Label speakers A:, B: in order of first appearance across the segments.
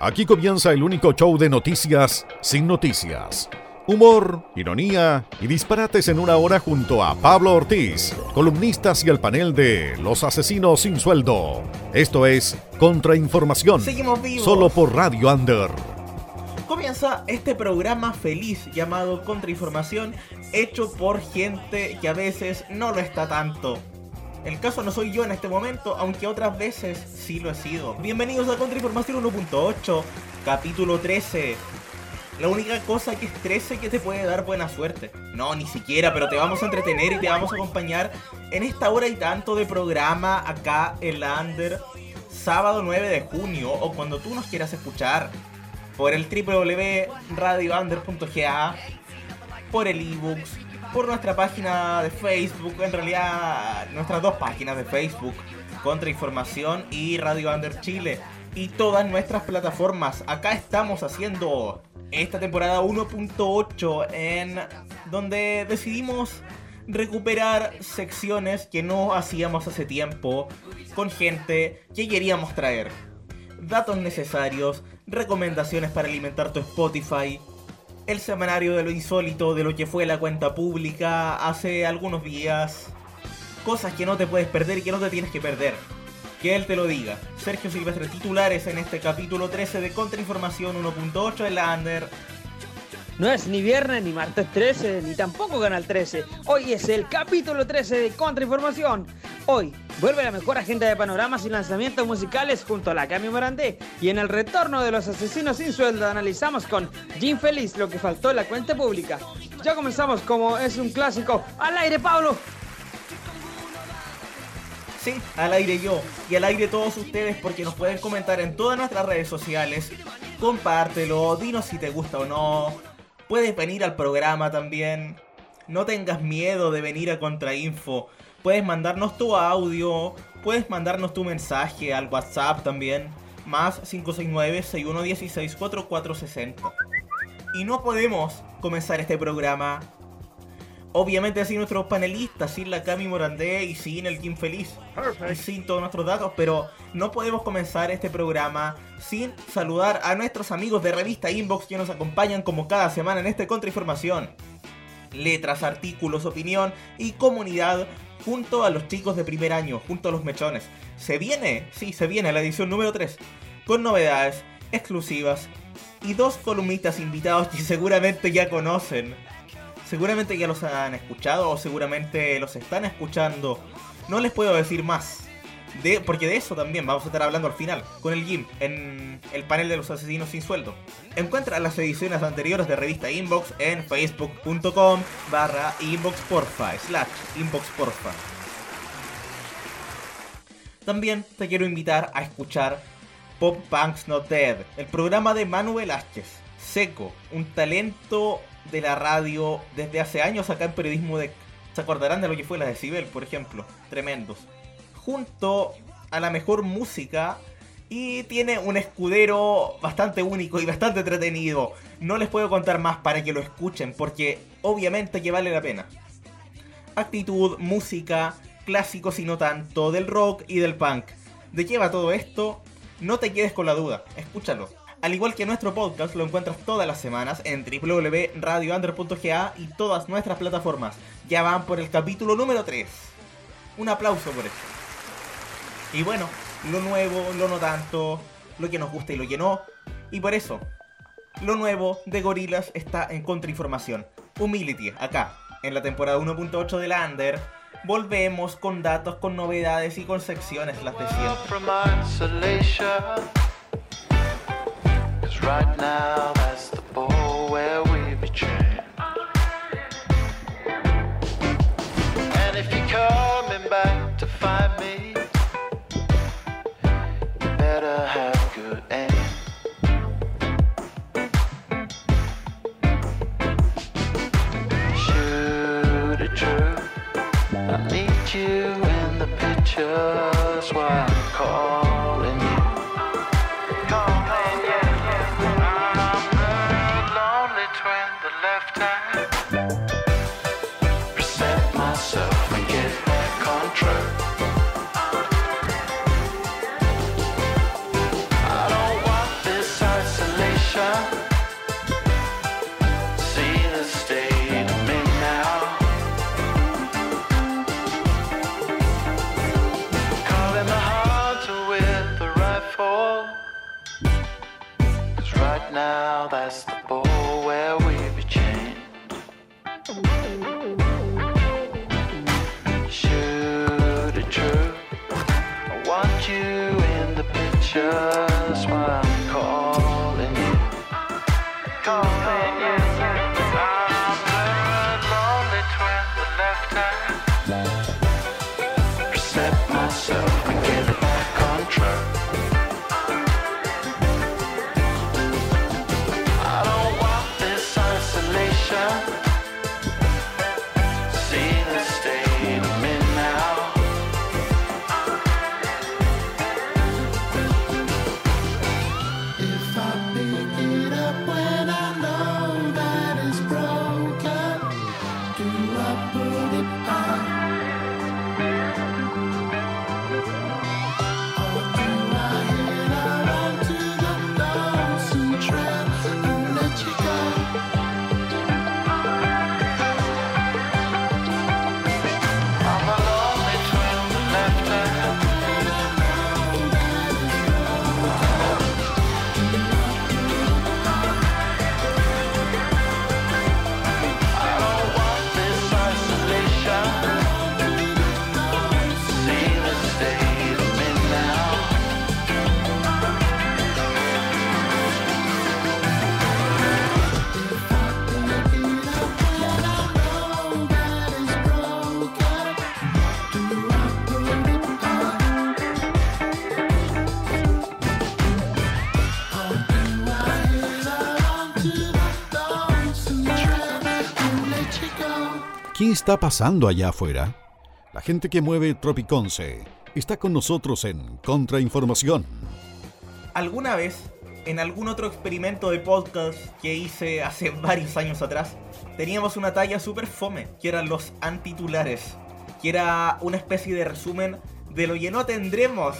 A: Aquí comienza el único show de noticias sin noticias. Humor, ironía y disparates en una hora junto a Pablo Ortiz, columnistas y el panel de Los Asesinos sin Sueldo. Esto es Contrainformación.
B: Seguimos vivos.
A: Solo por Radio Under.
B: Comienza este programa feliz llamado Contrainformación, hecho por gente que a veces no lo está tanto. El caso no soy yo en este momento, aunque otras veces sí lo he sido. Bienvenidos a Contrainformación 1.8, capítulo 13. La única cosa que es 13 que te puede dar buena suerte. No, ni siquiera, pero te vamos a entretener y te vamos a acompañar en esta hora y tanto de programa acá en la Under, sábado 9 de junio, o cuando tú nos quieras escuchar, por el www.radiounder.ga, por el ebooks, por nuestra página de Facebook, en realidad nuestras dos páginas de Facebook, Contrainformación y Radio Under Chile, y todas nuestras plataformas. Acá estamos haciendo esta temporada 1.8 en donde decidimos recuperar secciones que no hacíamos hace tiempo con gente que queríamos traer. Datos necesarios, recomendaciones para alimentar tu Spotify, el semanario de lo insólito de lo que fue la cuenta pública hace algunos días, cosas que no te puedes perder y que no te tienes que perder. Que él te lo diga. Sergio Silvestre, titulares en este capítulo 13 de Contrainformación 1.8 en la Under.
C: No es ni viernes, ni martes 13, ni tampoco Canal 13. Hoy es el capítulo 13 de Contrainformación. Hoy vuelve la mejor agenda de panoramas y lanzamientos musicales junto a la Cami Morandé. Y en el retorno de los asesinos sin sueldo analizamos con Jim Feliz lo que faltó en la cuenta pública. Ya comenzamos como es un clásico. ¡Al aire, Pablo!
B: Sí, al aire yo y al aire todos ustedes porque nos pueden comentar en todas nuestras redes sociales. Compártelo, dinos si te gusta o no. Puedes venir al programa también. No tengas miedo de venir a Contrainfo. Puedes mandarnos tu audio, puedes mandarnos tu mensaje al WhatsApp también. Más 569-6116-4460. Y no podemos comenzar este programa Obviamente sin nuestros panelistas, sin la Cami Morandé y sin el Kim Feliz. Y sin todos nuestros datos, pero no podemos comenzar este programa sin saludar a nuestros amigos de revista Inbox que nos acompañan como cada semana en este Contrainformación. Letras, artículos, opinión y comunidad junto a los chicos de primer año, junto a los mechones. Se viene, sí, se viene la edición número 3, con novedades exclusivas y dos columnistas invitados que seguramente ya conocen seguramente ya los han escuchado o seguramente los están escuchando. No les puedo decir más. De, porque de eso también vamos a estar hablando al final, con el GIM, en el panel de los asesinos sin sueldo. Encuentra las ediciones anteriores de revista Inbox en facebook.com barra inboxporfa, slash inboxporfa. También te quiero invitar a escuchar Pop Punks Not Dead, el programa de Manu Velázquez. Seco, un talento de la radio desde hace años acá en periodismo de... ¿Se acordarán de lo que fue la Decibel, por ejemplo? Tremendos. Junto a la mejor música y tiene un escudero bastante único y bastante entretenido. No les puedo contar más para que lo escuchen porque obviamente que vale la pena. Actitud, música, clásicos y no tanto, del rock y del punk. ¿De qué va todo esto? No te quedes con la duda, escúchalo. Al igual que nuestro podcast, lo encuentras todas las semanas en www.radioander.ga y todas nuestras plataformas. Ya van por el capítulo número 3. Un aplauso por eso. Y bueno, lo nuevo, lo no tanto, lo que nos gusta y lo que no. Y por eso, lo nuevo de Gorilas está en Contrainformación. Humility, acá, en la temporada 1.8 de la Under. Volvemos con datos, con novedades y con secciones las de siempre. Right now, that's the ball where we betray. And if you're coming back to find me, you better have good aim. Shoot it true. I you in the pictures
D: left hand. The
A: ¿Qué está pasando allá afuera? La gente que mueve Tropiconce está con nosotros en Contrainformación.
B: ¿Alguna vez, en algún otro experimento de podcast que hice hace varios años atrás, teníamos una talla super fome, que eran los antitulares, que era una especie de resumen de lo que no tendremos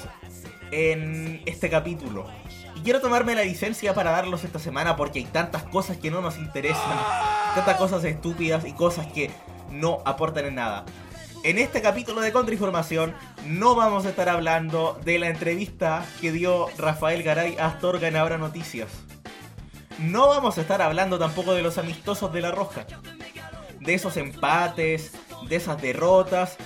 B: en este capítulo. Y quiero tomarme la licencia para darlos esta semana porque hay tantas cosas que no nos interesan, tantas cosas estúpidas y cosas que no aportan en nada. En este capítulo de Contrainformación no vamos a estar hablando de la entrevista que dio Rafael Garay a Astorga en Ahora Noticias. No vamos a estar hablando tampoco de los amistosos de la Roja. De esos empates, de esas derrotas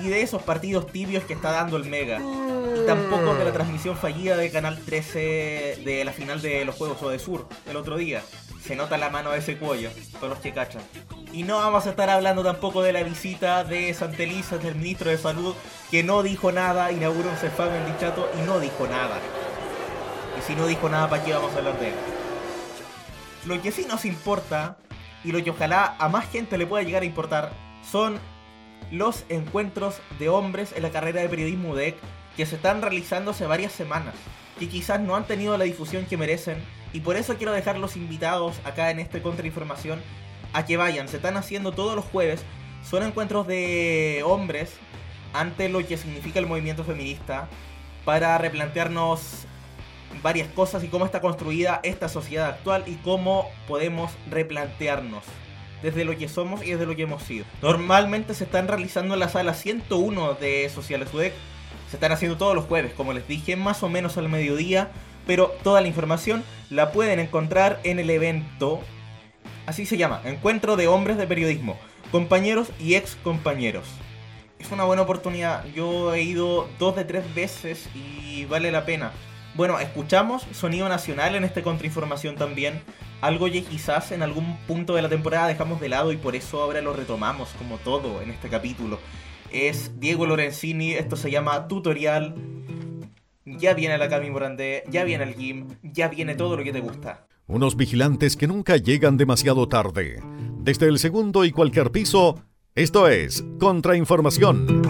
B: y de esos partidos tibios que está dando el Mega. Y tampoco de la transmisión fallida de Canal 13 de la final de los Juegos de Sur el otro día. Se nota la mano de ese cuello, todos los que. Y no vamos a estar hablando tampoco de la visita de Santeliza del ministro de Salud, que no dijo nada, inauguró un CEFAM en Dichato y no dijo nada. Y si no dijo nada, ¿para qué vamos a hablar de él? Lo que sí nos importa, y lo que ojalá a más gente le pueda llegar a importar, son los encuentros de hombres en la carrera de periodismo UDEC que se están realizando hace varias semanas, que quizás no han tenido la difusión que merecen, y por eso quiero dejar los invitados acá en este Contrainformación a que vayan. Se están haciendo todos los jueves, son encuentros de hombres ante lo que significa el movimiento feminista para replantearnos varias cosas y cómo está construida esta sociedad actual y cómo podemos replantearnos desde lo que somos y desde lo que hemos sido. Normalmente se están realizando en la sala 101 de Sociales UDEC. Se están haciendo todos los jueves, como les dije, más o menos al mediodía. Pero toda la información la pueden encontrar en el evento. Así se llama, Encuentro de Hombres de Periodismo. Compañeros y ex compañeros. Es una buena oportunidad. Yo he ido dos de tres veces y vale la pena. Bueno, escuchamos sonido nacional en este contrainformación también. Algo que quizás en algún punto de la temporada dejamos de lado y por eso ahora lo retomamos como todo en este capítulo. Es Diego Lorenzini, esto se llama Tutorial. Ya viene la Cami Morandé, ya viene el Gym, ya viene todo lo que te gusta.
A: Unos vigilantes que nunca llegan demasiado tarde. Desde el segundo y cualquier piso, esto es Contrainformación.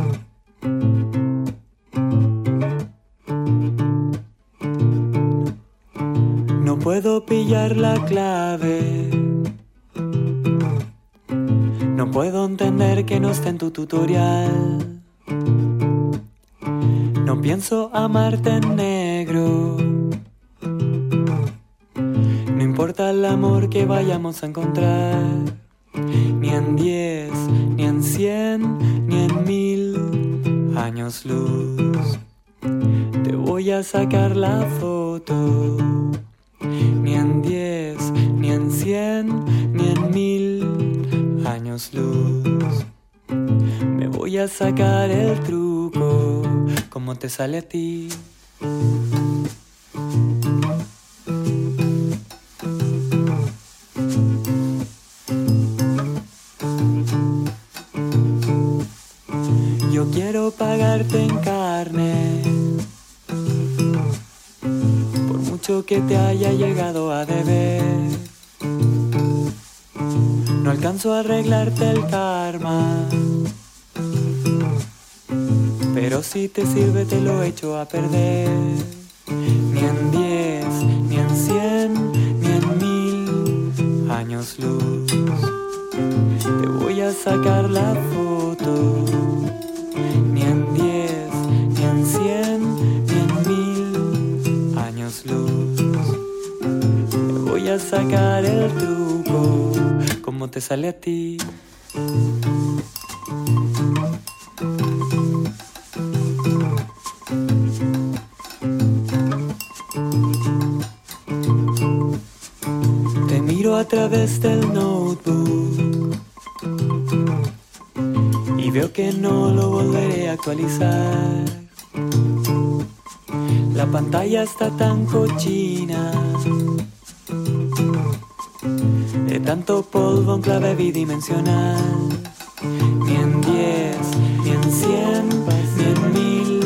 E: No puedo pillar la clave. No puedo entender que no esté en tu tutorial. Pienso amarte en negro. No importa el amor que vayamos a encontrar, ni en diez, ni en cien, ni en mil años luz. Te voy a sacar la foto, ni en diez, ni en cien, ni en mil años luz voy a sacar el truco, como te sale a ti. Yo quiero pagarte en carne, por mucho que te haya llegado a deber. No alcanzo a arreglarte el karma. Pero si te sirve te lo echo a perder. Ni en diez, ni en cien, ni en mil años luz. Te voy a sacar la foto. Ni en diez, ni en cien, ni en mil años luz. Te voy a sacar el truco, te sale a ti. Te miro a través del notebook y veo que no lo volveré a actualizar. La pantalla está tan cochina de tanto polvo en clave bidimensional. Ni en diez, ni en cien, ni en mil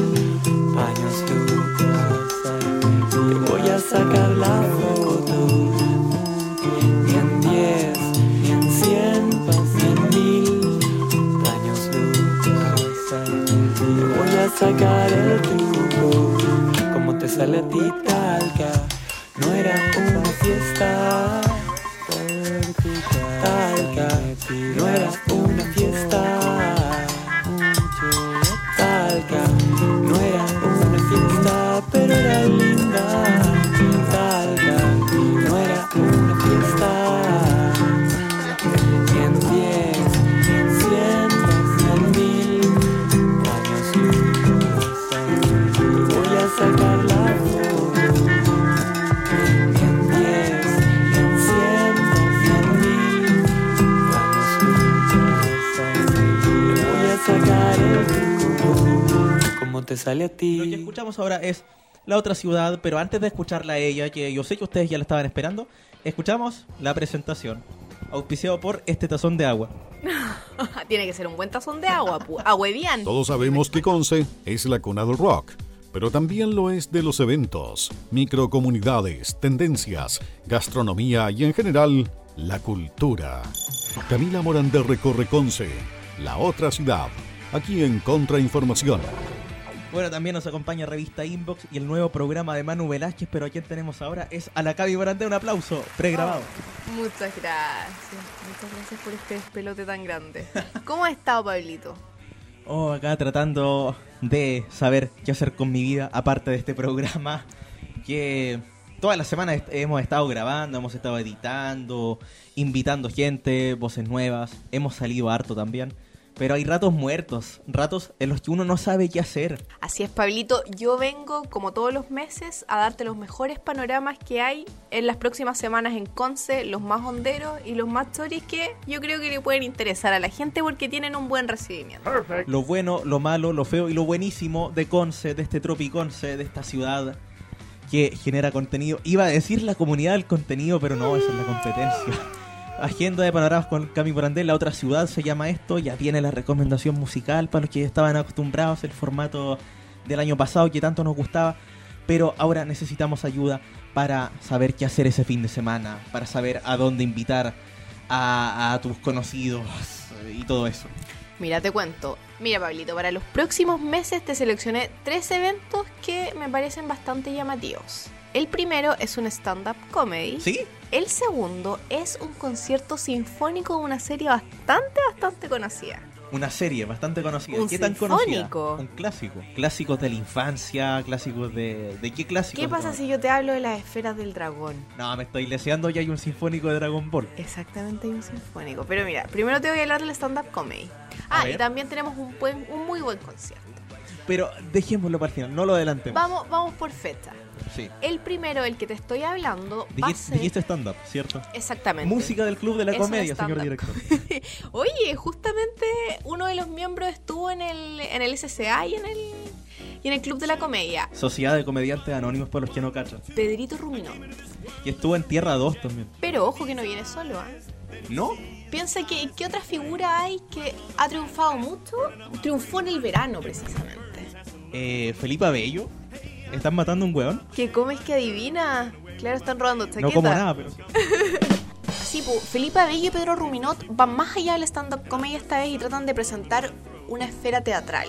E: años luz. Te voy a sacar la foto. Ni en diez, ni en cien, ni en mil años luz. Te voy a sacar el truco, como te sale a ti talca. Sale a
B: Lo que escuchamos ahora es La Otra Ciudad, pero antes de escucharla a ella, que yo sé que ustedes ya la estaban esperando, escuchamos la presentación, auspiciado por este tazón de agua.
F: Tiene que ser un buen tazón de agua, pu. Agüedian.
A: Todos sabemos que Conce es la cuna del rock, pero también lo es de los eventos, microcomunidades, tendencias, gastronomía y en general la cultura. Camila Morandé recorre Conce, la otra ciudad, aquí en Contrainformación.
B: Bueno, también nos acompaña Revista Inbox y el nuevo programa de Manu Velázquez, pero a quien tenemos ahora es a la Cavi Morandé. Un aplauso, pregrabado.
F: Muchas gracias. Muchas gracias por este despelote tan grande. ¿Cómo ha estado, Pablito?
B: Oh, acá tratando de saber qué hacer con mi vida, aparte de este programa, que todas las semanas hemos estado grabando, hemos estado editando, invitando gente, voces nuevas, hemos salido harto también, pero hay ratos muertos, ratos en los que uno no sabe qué hacer.
F: Así es, Pablito. Yo vengo, como todos los meses, a darte los mejores panoramas que hay en las próximas semanas en Conce, los más honderos y los más choris que yo creo que le pueden interesar a la gente porque tienen un buen recibimiento.
B: Lo bueno, lo malo, lo feo y lo buenísimo de Conce, de este Tropiconce, de esta ciudad que genera contenido. Iba a decir la comunidad del contenido, pero no, esa es la competencia. Agenda de panoramas con Cami Porandé, la otra ciudad se llama esto, ya tiene la recomendación musical para los que estaban acostumbrados al formato del año pasado que tanto nos gustaba, pero ahora necesitamos ayuda para saber qué hacer ese fin de semana, para saber a dónde invitar a, a tus conocidos y todo eso.
F: Mira, te cuento. Mira, Pablito, para los próximos meses te seleccioné tres eventos que me parecen bastante llamativos. El primero es un stand-up comedy.
B: ¿Sí?
F: El segundo es un concierto sinfónico de una serie bastante, bastante conocida.
B: Una serie bastante conocida.
F: Un
B: ¿Qué tan
F: sinfónico.
B: conocida? Un clásico. Clásicos de la infancia, clásicos de... ¿De qué clásicos?
F: ¿Qué pasa si yo te hablo de las esferas del dragón?
B: No, me estoy leseando y hay un sinfónico de Dragon Ball.
F: Exactamente, hay un sinfónico. Pero mira, primero te voy a hablar del stand-up comedy.
B: A
F: Ah,
B: ver.
F: y también tenemos un, buen, un muy buen concierto.
B: Pero dejémoslo para el final, no lo adelantemos.
F: Vamos, vamos por fecha.
B: Sí.
F: El primero, el que te estoy hablando, va a
B: Dijiste,
F: ser...
B: dijiste stand-up, ¿cierto?
F: Exactamente.
B: Música del Club de la
F: Es
B: Comedia, señor director.
F: Oye, justamente uno de los miembros estuvo en el, en el SCA y en el, y en el Club de la Comedia.
B: Sociedad de Comediantes Anónimos para los que no cachan.
F: Pedrito Ruminot.
B: Y estuvo en Tierra 2 también.
F: Pero ojo que no viene solo, ¿ah?
B: ¿No?
F: Piensa que qué otra figura hay que ha triunfado mucho. Triunfó en el verano, precisamente.
B: Eh, Felipe Bello. ¿Están matando a un weón?
F: ¿Qué comes que adivina? Claro, están robando chaqueta.
B: No como nada, pero...
F: Sí, pues, Felipe Abello y Pedro Ruminot van más allá del stand-up comedy esta vez y tratan de presentar una esfera teatral.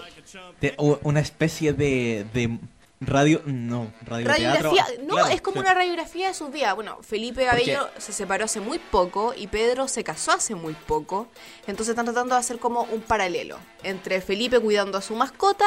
B: O- una especie de, de radio... No, radio
F: Radiografía, no,
B: Claro,
F: es como
B: sí.
F: una radiografía de sus días. Bueno, Felipe Abello se separó hace muy poco y Pedro se casó hace muy poco. Entonces están tratando de hacer como un paralelo entre Felipe cuidando a su mascota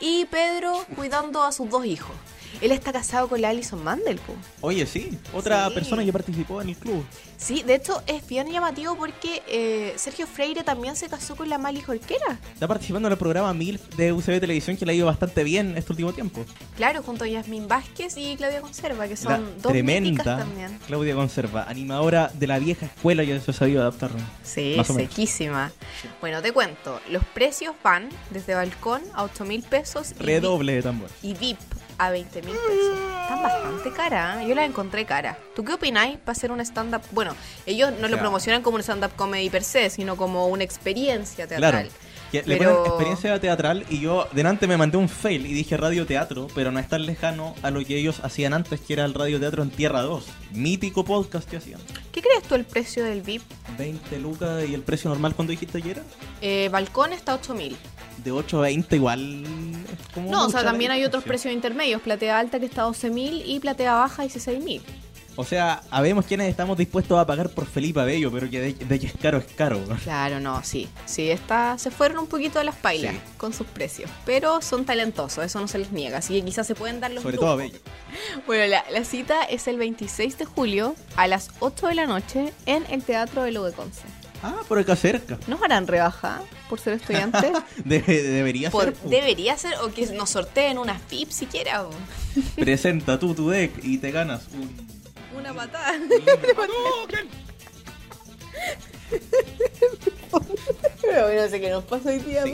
F: y Pedro cuidando a sus dos hijos. Él está casado con la Alison Mandel, po.
B: Oye, sí. Otra
F: Sí.
B: persona que participó en el club.
F: Sí, de hecho es bien llamativo porque eh, Sergio Freire también se casó con la Mali Jorquera.
B: Está participando en el programa MILF de UCB Televisión que le ha ido bastante bien este último tiempo.
F: Claro, junto a Yasmín Vázquez y Claudia Conserva, que son
B: La
F: dos
B: tremenda
F: también.
B: Claudia Conserva, animadora de la vieja escuela se ha sabido adaptar.
F: Sí, sequísima. Bueno, te cuento, los precios van desde balcón a 8 mil pesos y,
B: Redoble de tambor.
F: y VIP a 20 mil pesos. Están bastante cara, ¿eh? yo las encontré cara. ¿Tú qué opináis para hacer un stand-up? Bueno, ellos no lo
B: sea-
F: promocionan como un stand-up comedy per se, sino como una experiencia
B: Claro.
F: teatral.
B: Le ponen experiencia teatral y yo delante me mandé un fail y dije radio teatro, pero no es tan lejano a lo que ellos hacían antes, que era el radio teatro en Tierra 2. Mítico podcast que hacían.
F: ¿Qué crees tú el precio del VIP?
B: 20 lucas y el precio normal cuando dijiste ayer
F: Eh, balcón está a 8 mil.
B: De 8 a 20 igual es como
F: No, o sea, también hay otros precios intermedios. Platea alta que está a 12 mil y platea baja 16 mil.
B: O sea, habemos quienes estamos dispuestos a pagar por Felipe Abello, pero que de, de que es caro es caro.
F: Claro, no, sí. Sí, está, se fueron un poquito de las pailas
B: Sí.
F: con sus precios. Pero son talentosos, eso no se les niega. Así que quizás se pueden dar los
B: Sobre
F: lujos.
B: todo Abello.
F: Bueno, la, la cita es el 26 de julio a las 8 de la noche en el Teatro de Lo de Conce.
B: Ah, por acá cerca.
F: ¿Nos harán rebaja por ser estudiantes?
B: De- debería
F: Por-
B: ser.
F: debería ser, o que nos sorteen unas VIP siquiera. o
B: Presenta tú tu deck y te ganas un.
F: Una patada. Pero no sé qué nos pasa hoy día,
B: Sí.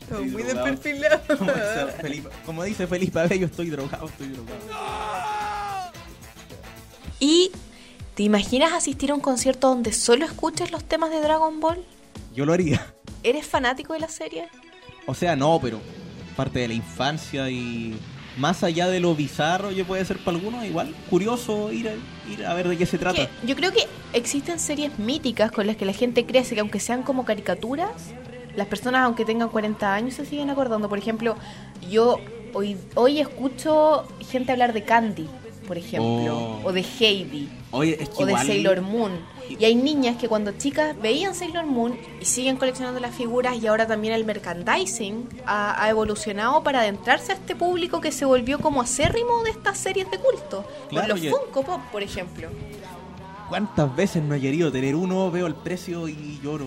F: Estamos muy desperfilados.
B: Como dice, Felipe, como dice Felipe Abello, estoy drogado, estoy drogado.
F: ¿Y te imaginas asistir a un concierto donde solo escuches los temas de Dragon Ball?
B: Yo lo haría.
F: ¿Eres fanático de la serie?
B: O sea, no, pero parte de la infancia y más allá de lo bizarro, yo puede ser para algunos igual curioso ir a, ir a ver de qué se trata.
F: Que yo creo que existen series míticas con las que la gente crece, que aunque sean como caricaturas, las personas, aunque tengan 40 años, se siguen acordando. Por ejemplo, yo hoy, hoy escucho gente hablar de Candy, por ejemplo,
B: Oh.
F: o de Heidi,
B: Oye, es que
F: o de
B: igual-
F: Sailor Moon. Y hay niñas que cuando chicas veían Sailor Moon y siguen coleccionando las figuras y ahora también el merchandising ha, ha evolucionado para adentrarse a este público que se volvió como acérrimo de estas series de culto.
B: Claro,
F: los
B: oye.
F: Funko Pop, por ejemplo.
B: ¿Cuántas veces no he querido tener uno? Veo el precio y lloro.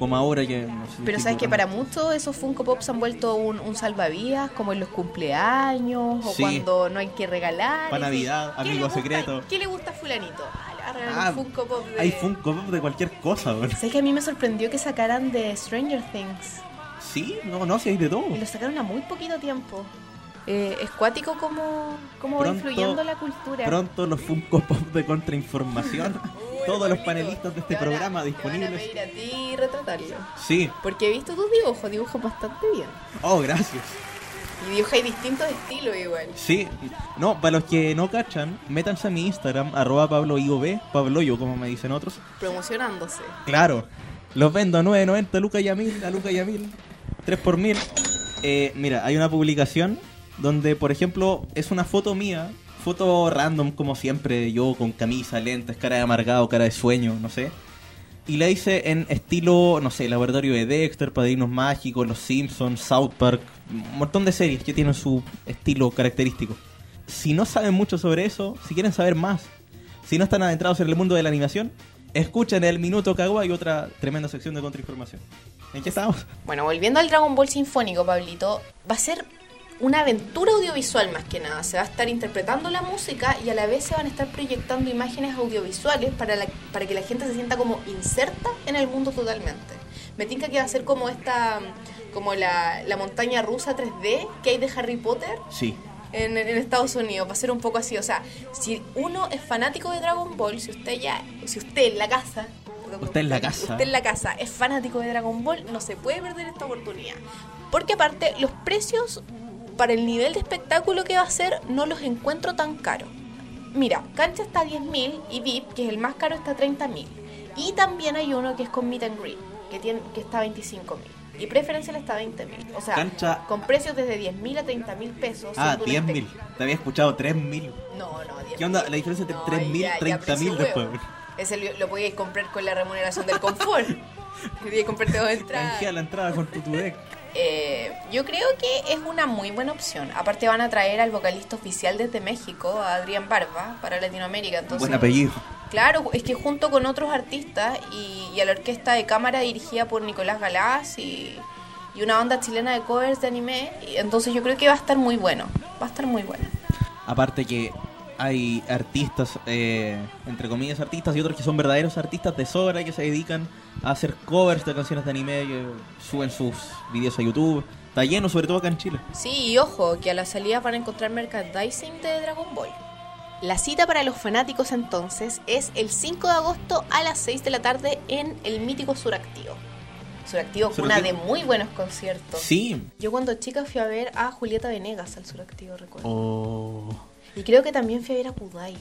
B: Como ahora que no sé,
F: Pero sabes que para muchos esos Funko Pops han vuelto un, un salvavidas, como en los cumpleaños o
B: Sí.
F: cuando no hay que regalar.
B: Pa'
F: Es decir,
B: Navidad,
F: ¿qué le
B: amigo
F: gusta-
B: secreto.
F: ¿Qué le gusta a fulanito? Ah, a regalar
B: Ah,
F: un Funko Pop de...
B: Hay Funko Pop de cualquier cosa, weón.
F: ¿Sabes que a mí me sorprendió que sacaran de Stranger Things?
B: Sí, no, no, si hay de todo.
F: Y lo sacaron a muy poquito tiempo. Eh, es cuático como, como va influyendo la cultura.
B: Pronto los Funko Pop de contrainformación. Todos los panelistas de este
F: te van a-
B: programa
F: te van a
B: disponibles.
F: pedir a ti retratarlo.
B: Sí.
F: Porque he visto tus dibujos, dibujas bastante bien.
B: Oh, gracias.
F: Y dibujáis distintos estilos igual.
B: Sí. No, para los que no cachan, métanse a mi Instagram, arroba pabloiov, pabloyo como me dicen otros.
F: Promocionándose.
B: Claro. Los vendo a 9.90, Luca y a 1000, a Luca y a 1000. 3 por 1000. Eh, mira, hay una publicación donde, por ejemplo, es una foto mía, foto random como siempre, yo con camisa, lentes, cara de amargado, cara de sueño, no sé. Y la hice en estilo, no sé, Laboratorio de Dexter, Padrinos Mágicos, Los Simpsons, South Park, un montón de series que tienen su estilo característico. Si no saben mucho sobre eso, si quieren saber más, si no están adentrados en el mundo de la animación, escuchen el Minuto Kawaii, otra tremenda sección de contrainformación. ¿En qué estamos?
F: Bueno, volviendo al Dragon Ball Sinfónico, Pablito, va a ser una aventura audiovisual más que nada. Se va a estar interpretando la música y a la vez se van a estar proyectando imágenes audiovisuales para, la- para que la gente se sienta como inserta en el mundo totalmente. Me tinca que va a ser como esta, como la, la montaña rusa 3D que hay de Harry Potter
B: Sí.
F: en, en Estados Unidos. Va a ser un poco así. O sea, si uno es fanático de Dragon Ball, si usted ya, si usted en la casa,
B: Usted en la casa.
F: usted en la casa es fanático de Dragon Ball, no se puede perder esta oportunidad. Porque aparte, los precios para el nivel de espectáculo que va a ser, no los encuentro tan caros. Mira, cancha está a 10.000 y VIP, que es el más caro, está a 30.000. Y también hay uno que es con Meet and Greet, que, tiene, que está a 25.000. Y preferencial está a 20.000. O sea,
B: Cancha-
F: con precios desde 10.000 a 30.000 pesos.
B: Ah,
F: siendo un
B: 10.000. Te había escuchado 3.000.
F: no, no, 10.000.
B: ¿Qué onda la diferencia entre
F: No,
B: 3.000 y
F: ya, ya,
B: 30.000
F: precio
B: después?
F: Ese lo, lo podíais comprar con la remuneración del confort. Podíais comprarte dos entradas.
B: Canjea la entrada con tu.
F: Eh, yo creo que es una muy buena opción. Aparte van a traer al vocalista oficial desde México, a Adrián Barba, para Latinoamérica. Entonces,
B: Buen apellido.
F: Claro, es que junto con otros artistas y, y a la orquesta de cámara dirigida por Nicolás Galás y, y una banda chilena de covers de anime, entonces yo creo que va a estar muy bueno. Va a estar muy bueno.
B: Aparte que hay artistas, eh, entre comillas artistas, y otros que son verdaderos artistas de sobra que se dedican a hacer covers de canciones de anime, que suben sus videos a YouTube. Está lleno, sobre todo acá en Chile.
F: Sí, y ojo, que a la salida van a encontrar merchandising de Dragon Ball. La cita para los fanáticos entonces es el 5 de agosto a las 6 de la tarde en el mítico Suractivo. Suractivo, fue una de muy buenos conciertos.
B: Sí.
F: Yo cuando chica fui a ver a Julieta Venegas al Suractivo, recuerdo.
B: Oh.
F: Y creo que también fui a ver a Kudai.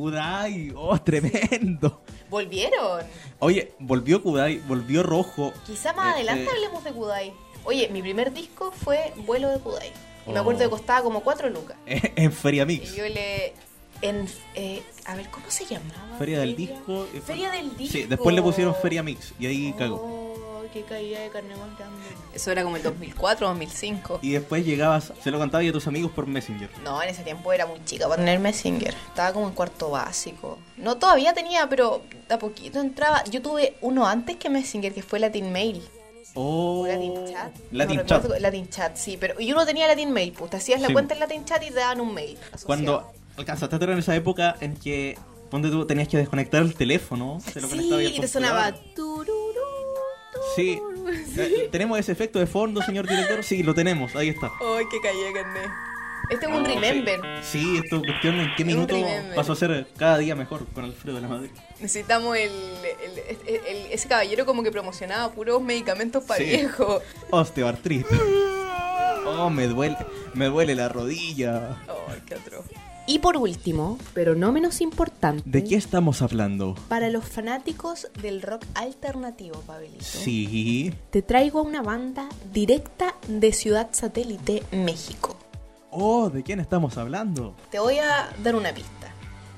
B: Kudai, oh, tremendo.
F: ¿Volvieron?
B: Oye, volvió Kudai, volvió rojo.
F: Quizá más
B: Eh,
F: adelante
B: eh.
F: hablemos de Kudai. Oye, mi primer disco fue Vuelo de Kudai. Y me
B: Oh.
F: acuerdo que costaba como 4 lucas.
B: en Feria Mix.
F: Y yo le... En, eh, a ver, ¿cómo se llamaba?
B: Feria del Disco. eh,
F: Feria del Disco.
B: Sí, después le pusieron Feria Mix y ahí cagó.
F: Qué caída de carne más grande. Eso era como el 2004, 2005.
B: Y después llegabas, se lo contabas a tus amigos por Messenger.
F: No, en ese tiempo era muy chica para tener Messenger. Estaba como en cuarto básico. No, todavía tenía, pero a poquito entraba. Yo tuve uno antes que Messenger, que fue Latin Mail.
B: Oh,
F: Latin Chat.
B: Latin
F: No
B: Chat.
F: recuerdo- Latin Chat, sí. Pero y uno tenía Latin Mail, pues te hacías la
B: Sí.
F: cuenta en Latin Chat y te daban un mail. asociado.
B: Cuando alcanzaste a tener en esa época en que, ponte tú, tenías que desconectar el teléfono, se lo conectaba
F: Sí, y te sonaba
B: computador. Sí. Eh, ¿Tenemos ese efecto de fondo, señor director? Sí, lo tenemos, ahí está.
F: Ay, qué de carne. Este es un
B: No,
F: remember.
B: Sí, esto cuestión en qué
F: Es
B: minuto pasó a ser cada día mejor con Alfredo de la Madrid.
F: Necesitamos el, el- el- el- ese caballero como que promocionaba puros medicamentos para
B: Sí.
F: viejos.
B: Osteoartritis. Oh, me duele, me duele la rodilla.
F: Ay, qué atroz. Y por último, pero no menos importante,
B: ¿De qué estamos hablando?
F: para los fanáticos del rock alternativo, Pablito,
B: Sí.
F: te traigo a una banda directa de Ciudad Satélite, México.
B: Oh, ¿de quién estamos hablando?
F: Te voy a dar una pista.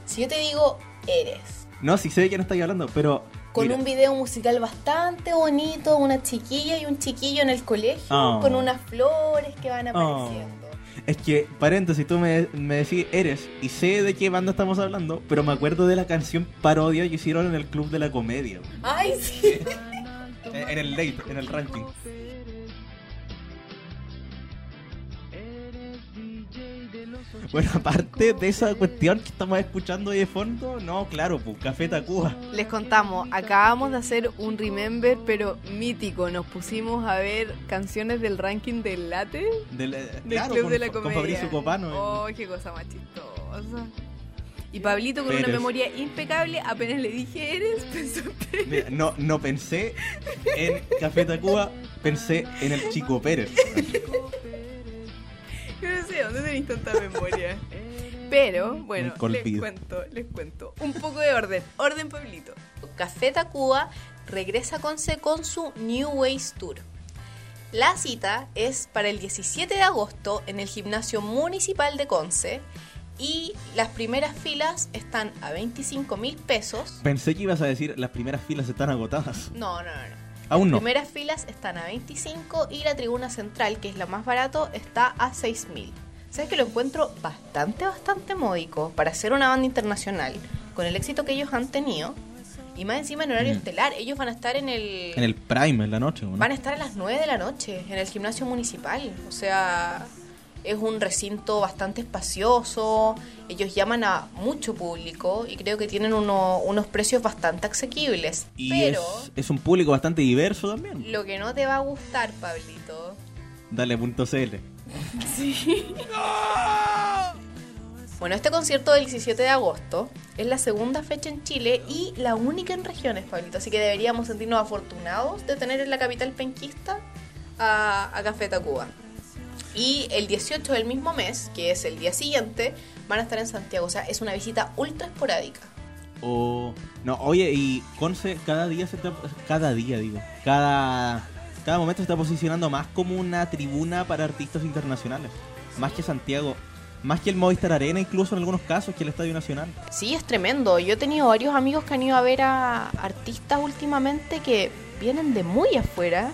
F: Si yo te digo Eres,
B: No, sí sé de quién estáis hablando, pero.
F: con
B: mira,
F: un video musical bastante bonito, una chiquilla y un chiquillo en el colegio,
B: Oh.
F: con unas flores que van apareciendo.
B: Es que, paréntesis, tú me, me decís eres y sé de qué banda estamos hablando, pero me acuerdo de la canción parodia que hicieron en el Club de la Comedia.
F: Ay, sí.
B: En, en el late, en el ranking. Bueno, aparte de esa cuestión que estamos escuchando ahí de fondo, no, claro, pues Café Tacuba.
F: Les contamos, acabamos de hacer un remember, pero mítico. Nos pusimos a ver canciones del ranking del late
B: Del, eh,
F: del
B: claro,
F: Club
B: con,
F: de la
B: con
F: Comedia.
B: Fabricio Copano.
F: Oh, qué cosa más chistosa. Y Pablito con
B: Pérez.
F: una memoria impecable, apenas le dije eres, pensó
B: Mira, no, no pensé en Café Tacuba, pensé en el Chico Pérez.
F: Sé dónde tenéis tanta memoria. Pero, bueno,
B: Un
F: les cuento, les cuento. Un poco de orden. Orden, Pablito. Café Tacuba regresa con C con su New Ways Tour. La cita es para el 17 de agosto en el gimnasio municipal de Conce y las primeras filas están a 25 mil pesos.
B: Pensé que ibas a decir las primeras filas están agotadas.
F: No, no, no.
B: Aún no.
F: Las primeras filas están a 25 y la tribuna central, que es la más barato, está a 6 mil. ¿Sabes que lo encuentro bastante, bastante módico para ser una banda internacional con el éxito que ellos han tenido? Y más encima en horario
B: Mm.
F: estelar. Ellos van a estar en el...
B: En el Prime en la noche, ¿o ¿no?
F: Van a estar a las 9 de la noche en el gimnasio municipal. O sea, es un recinto bastante espacioso, ellos llaman a mucho público y creo que tienen uno- unos precios bastante asequibles.
B: Y
F: Pero
B: es, es un público bastante diverso también.
F: lo que no te va a gustar, Pablito,
B: Dale punto CL.
F: Bueno, este concierto del 17 de agosto es la segunda fecha en Chile y la única en regiones, Pablito. Así que deberíamos sentirnos afortunados de tener en la capital penquista a, a Café Tacuba. Y el 18 del mismo mes, que es el día siguiente, van a estar en Santiago. O sea, es una visita ultra esporádica.
B: O. No, oye, y Conce cada día se está. Cada día, digo. Cada. Cada momento se está posicionando más como una tribuna para artistas internacionales. Más que Santiago. Más que el Movistar Arena, incluso en algunos casos, que el Estadio Nacional.
F: Sí, es tremendo. Yo he tenido varios amigos que han ido a ver a artistas últimamente que vienen de muy afuera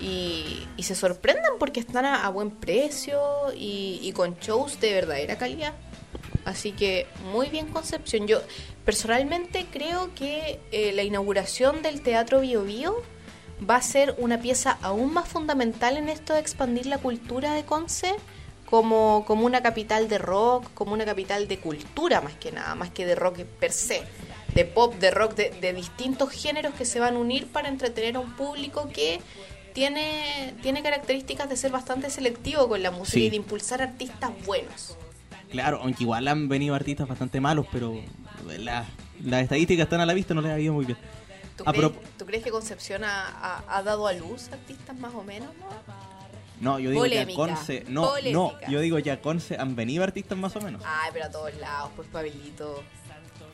F: y, y se sorprenden porque están a, a buen precio y, y con shows de verdadera calidad. Así que muy bien Concepción. Yo personalmente creo que eh, la inauguración del Teatro Bio Bio va a ser una pieza aún más fundamental en esto de expandir la cultura de Conce como, como una capital de rock, como una capital de cultura más que nada, más que de rock per se, de pop, de rock, de, de distintos géneros que se van a unir para entretener a un público que tiene, tiene características de ser bastante selectivo con la música
B: Sí.
F: y de impulsar artistas buenos.
B: Claro, aunque igual han venido artistas bastante malos, pero la- las estadísticas están a la vista, no les ha ido muy bien.
F: ¿Tú, crees,
B: prop-
F: tú crees que Concepción ha, ha- ha dado a luz artistas más o menos? no?
B: No, yo digo que a
F: Polémica,
B: Conce. No, no, yo digo que a Conce han venido artistas más o menos.
F: Ay, pero a todos lados, pues Pablito.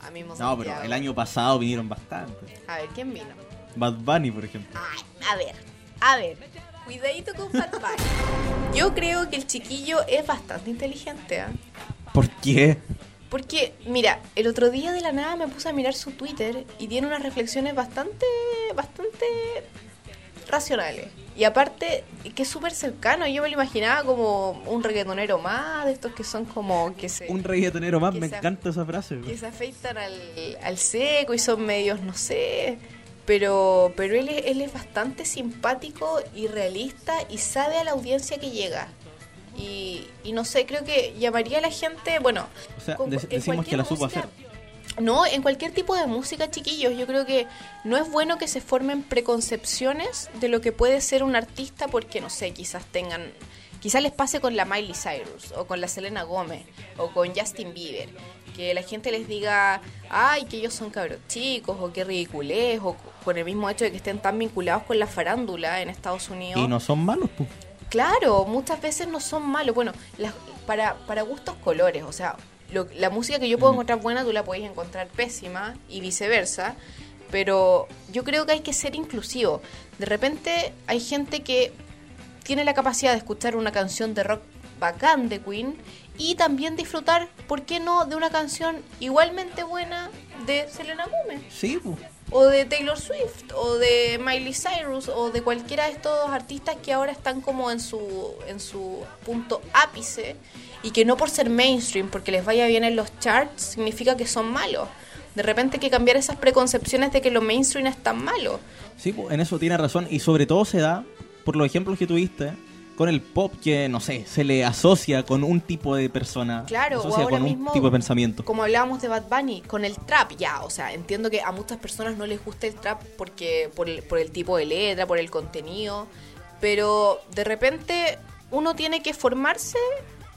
F: A mismo
B: No, pero el año pasado vinieron bastante.
F: A ver, ¿quién vino?
B: Bad Bunny, por ejemplo.
F: Ay, a ver, a ver. Cuidadito con Bunny. Yo creo que el chiquillo es bastante inteligente, ¿ah?
B: ¿Por qué?
F: Porque, mira, el otro día de la nada me puse a mirar su Twitter y tiene unas reflexiones bastante, bastante racionales. Y aparte, que es súper cercano. Yo me lo imaginaba como un reggaetonero más, de estos que son como que se,
B: Un reggaetonero más, me encanta esa frase.
F: que se afeitan al, al seco y son medios, no sé. Pero, pero él, es, él es bastante simpático y realista y sabe a la audiencia que llega. Y, y no sé, creo que llamaría a la gente, bueno,
B: O sea,
F: con-
B: dec-
F: en
B: decimos que la
F: cualquier
B: supo
F: música-
B: hacer.
F: No, en cualquier tipo de música, chiquillos, yo creo que no es bueno que se formen preconcepciones de lo que puede ser un artista porque, no sé, quizás tengan, quizás les pase con la Miley Cyrus o con la Selena Gómez o con Justin Bieber, que la gente les diga, ay, que ellos son cabros chicos o qué ridiculez o con el mismo hecho de que estén tan vinculados con la farándula en Estados Unidos.
B: Y no son malos, pues.
F: Claro, muchas veces no son malos. Bueno, las- para, para gustos colores, o sea, lo- la música que yo puedo encontrar buena, tú la podéis encontrar pésima y viceversa. Pero yo creo que hay que ser inclusivo. De repente hay gente que tiene la capacidad de escuchar una canción de rock bacán de Queen y también disfrutar, ¿por qué no?, de una canción igualmente buena de Selena Gomez
B: Sí, pues.
F: o de Taylor Swift o de Miley Cyrus o de cualquiera de estos artistas que ahora están como en su en su punto ápice y que no por ser mainstream porque les vaya bien en los charts significa que son malos. De repente hay que cambiar esas preconcepciones de que lo mainstream es tan malo.
B: Sí, pues, en eso tiene razón. Y sobre todo se da, por los ejemplos que tuviste, con el pop que, no sé, se le asocia con un tipo de persona.
F: Claro,
B: se
F: o ahora
B: con
F: mismo,
B: un tipo de pensamiento.
F: Como hablábamos de Bad Bunny, con el trap, ya, o sea, entiendo que a muchas personas no les gusta el trap porque por el, por el tipo de letra, por el contenido, pero de repente uno tiene que formarse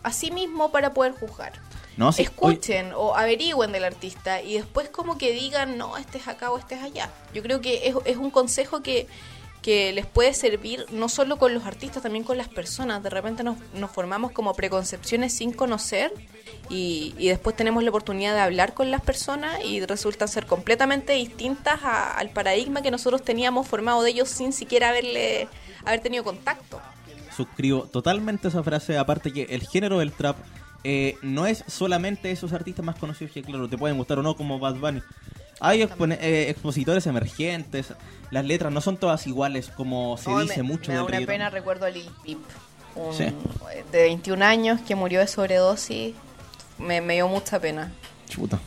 F: a sí mismo para poder juzgar.
B: No, sí,
F: Escuchen o averigüen del artista y después como que digan, no, este es acá o este es allá. Yo creo que es, es un consejo que, que les puede servir no solo con los artistas, también con las personas. De repente nos, formamos como preconcepciones sin conocer y, después tenemos la oportunidad de hablar con las personas y resultan ser completamente distintas al paradigma que nosotros teníamos formado de ellos sin siquiera haberle, haber tenido contacto.
B: suscribo totalmente esa frase. Aparte que el género del trap eh, no es solamente esos artistas más conocidos que, claro, te pueden gustar o no, como Bad Bunny. Hay eh, expositores emergentes. Las letras no son todas iguales, como se
F: No,
B: dice
F: me,
B: mucho
F: me da una pena, recuerdo a Lil Peep, un-
B: Sí.
F: de 21 años que murió de sobredosis. Me, me dio mucha pena.
B: Chuta.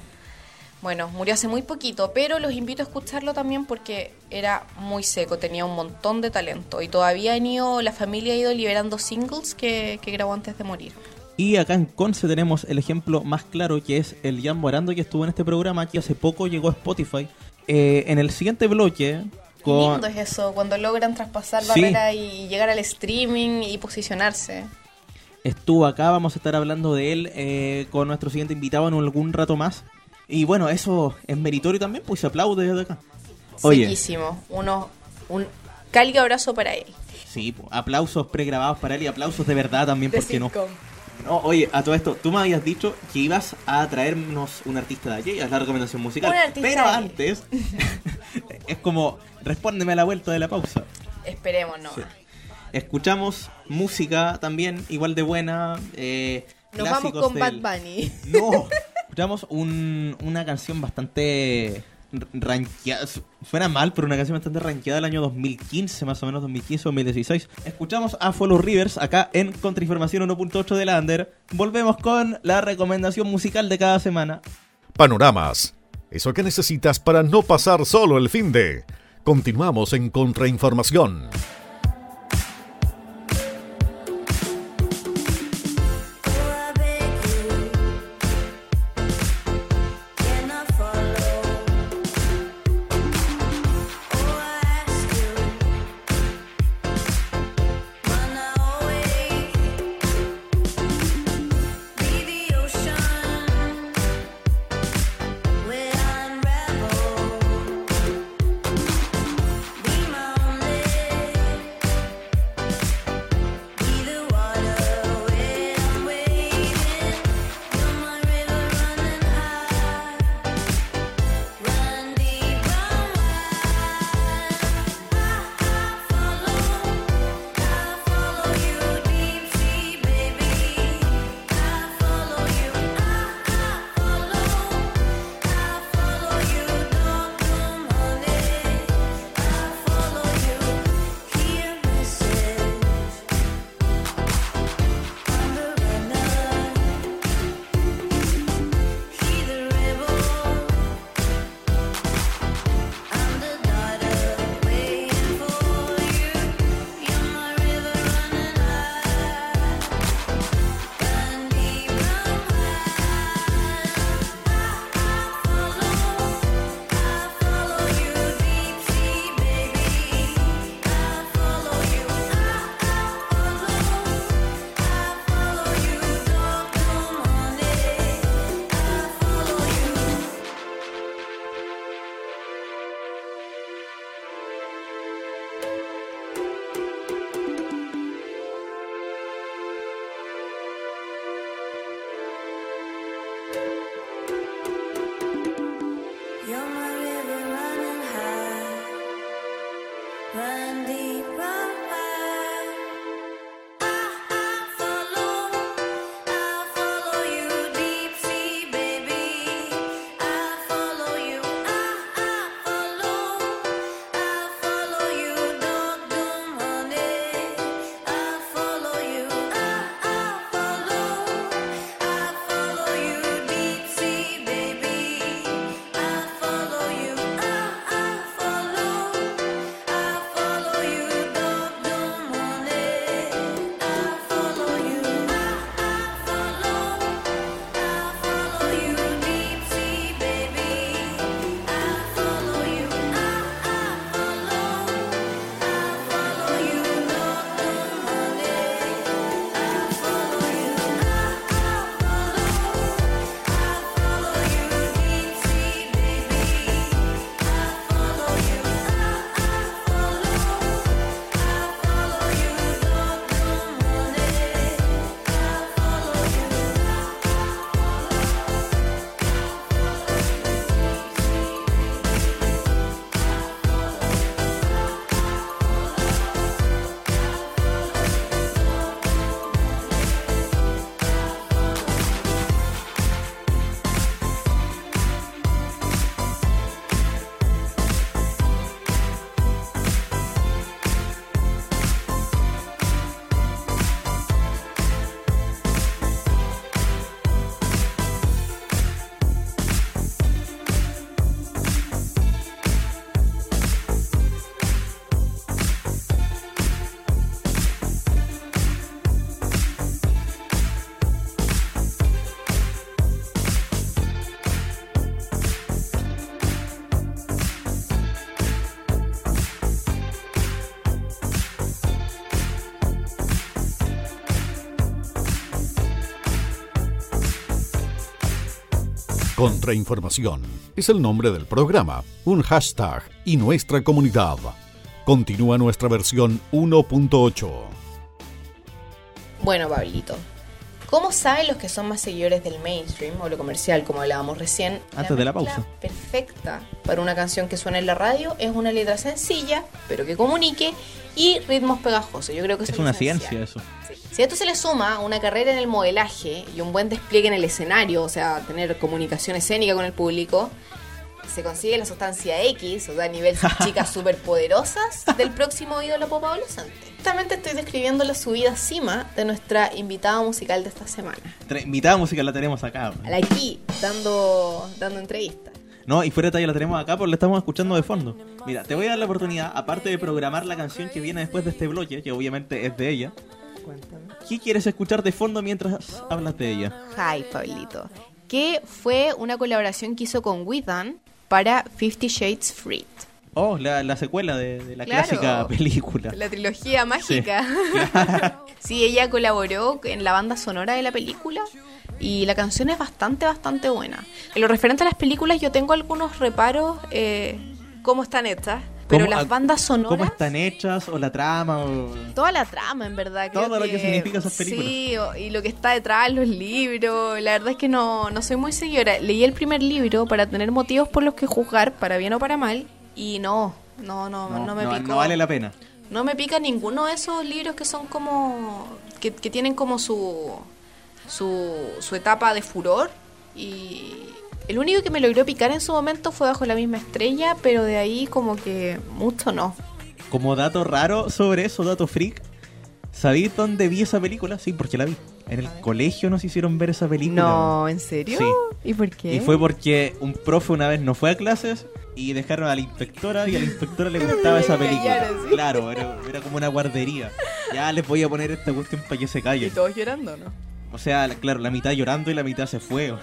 F: Bueno, murió hace muy poquito, pero los invito a escucharlo también porque era muy seco, tenía un montón de talento y todavía han ido, la familia ha ido liberando singles que, que grabó antes de morir.
B: Y acá en Conce tenemos el ejemplo más claro que es el Jan Morando que estuvo en este programa que hace poco llegó a Spotify. Eh, en el siguiente bloque
F: Qué
B: con
F: lindo es eso, cuando logran traspasar
B: Sí.
F: barreras y llegar al streaming y posicionarse.
B: estuvo acá, vamos a estar hablando de él eh, con nuestro siguiente invitado en algún rato más. Y bueno, eso es meritorio también, pues se aplaude desde acá. Oye,
F: Sequísimo. Uno, un cálido abrazo para él.
B: sí, aplausos pregrabados para él y aplausos de verdad también,
F: De
B: porque no? No, oye, a todo esto, tú me habías dicho que ibas a traernos un artista de allí, es la recomendación musical.
F: Un
B: Pero antes, es como, respóndeme a la vuelta de la pausa.
F: Esperemos, no.
B: Sí. Escuchamos música también igual de buena. Eh,
F: Nos vamos con Bad Bunny.
B: No, escuchamos un- una canción bastante r- ranqueada. Su- Suena mal, pero una canción bastante ranqueada del año 2015, más o menos 2015-2016. Escuchamos a Follow Rivers acá en Contrainformación 1.8 de la Under. Volvemos con la recomendación musical de cada semana.
A: Panoramas. Eso que necesitas para no pasar solo el fin de. Continuamos en Contrainformación. Contrainformación es el nombre del programa, un hashtag y nuestra comunidad. Continúa nuestra versión 1.8.
F: Bueno, Pablito. ¿Cómo saben los que son más seguidores del mainstream o lo comercial, como hablábamos recién?
B: Antes de la pausa.
F: Perfecta para una canción que suena en la radio es una letra sencilla, pero que comunique, y ritmos pegajosos. Yo creo que eso
B: Es una
F: esencial.
B: ciencia eso.
F: Si a esto se le suma una carrera en el modelaje y un buen despliegue en el escenario, o sea, tener comunicación escénica con el público, se consigue la sustancia X, o sea, a nivel chicas superpoderosas del próximo ídolo pop adolescente. Justamente estoy describiendo la subida cima de nuestra invitada musical de esta semana.
B: Tra- Invitada música la tenemos acá.
F: A la aquí, dando, dando entrevistas.
B: No, y fuera de talla la tenemos acá porque la estamos escuchando de fondo. Mira, te voy a dar la oportunidad, aparte de programar la canción que viene después de este bloque, que obviamente es de ella.
F: Cuéntame.
B: ¿Qué quieres escuchar de fondo mientras hablas de ella?
F: Hi, Pablito. Que fue una colaboración que hizo con Withan para Fifty Shades Freed.
B: Oh, la, la secuela de, de la
F: Claro.
B: clásica película.
F: La trilogía mágica. Sí. ella colaboró en la banda sonora de la película y la canción es bastante, bastante buena. En lo referente a las películas yo tengo algunos reparos eh, cómo están hechas, pero
B: ¿Cómo-
F: las bandas sonoras...
B: ¿Cómo están hechas? ¿O la trama? O...
F: Toda la trama, en verdad. creo
B: Todo lo que significa esas películas.
F: Sí, y lo que está detrás, los libros. La verdad es que no, no soy muy seguidora. Leí el primer libro para tener motivos por los que juzgar, para bien o para mal, y no, no, no, no, me
B: no,
F: picó.
B: no vale la pena.
F: No me pica ninguno de esos libros que son como. que, que tienen como su, su. su etapa de furor. Y. El único que me logró picar en su momento fue bajo la misma estrella, pero de ahí como que mucho no.
B: Como dato raro sobre eso, dato freak, ¿sabéis dónde vi esa película? Sí, porque la vi. En el colegio nos hicieron ver esa película.
F: No, ¿en serio?
B: Sí.
F: ¿Y por qué?
B: Y fue porque un profe una vez no fue a clases y dejaron a la inspectora y a la inspectora le gustaba esa película.
F: Claro, sí.
B: Claro, era, era como una guardería. Ya les voy a poner esta cuestión para que se
F: Y
B: callen.
F: todos llorando, ¿no?
B: O sea, la- claro, la mitad llorando y la mitad se fue.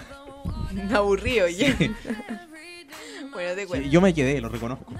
F: Aburrido, ya. bueno, te cuento.
B: Sí, yo me quedé, lo reconozco.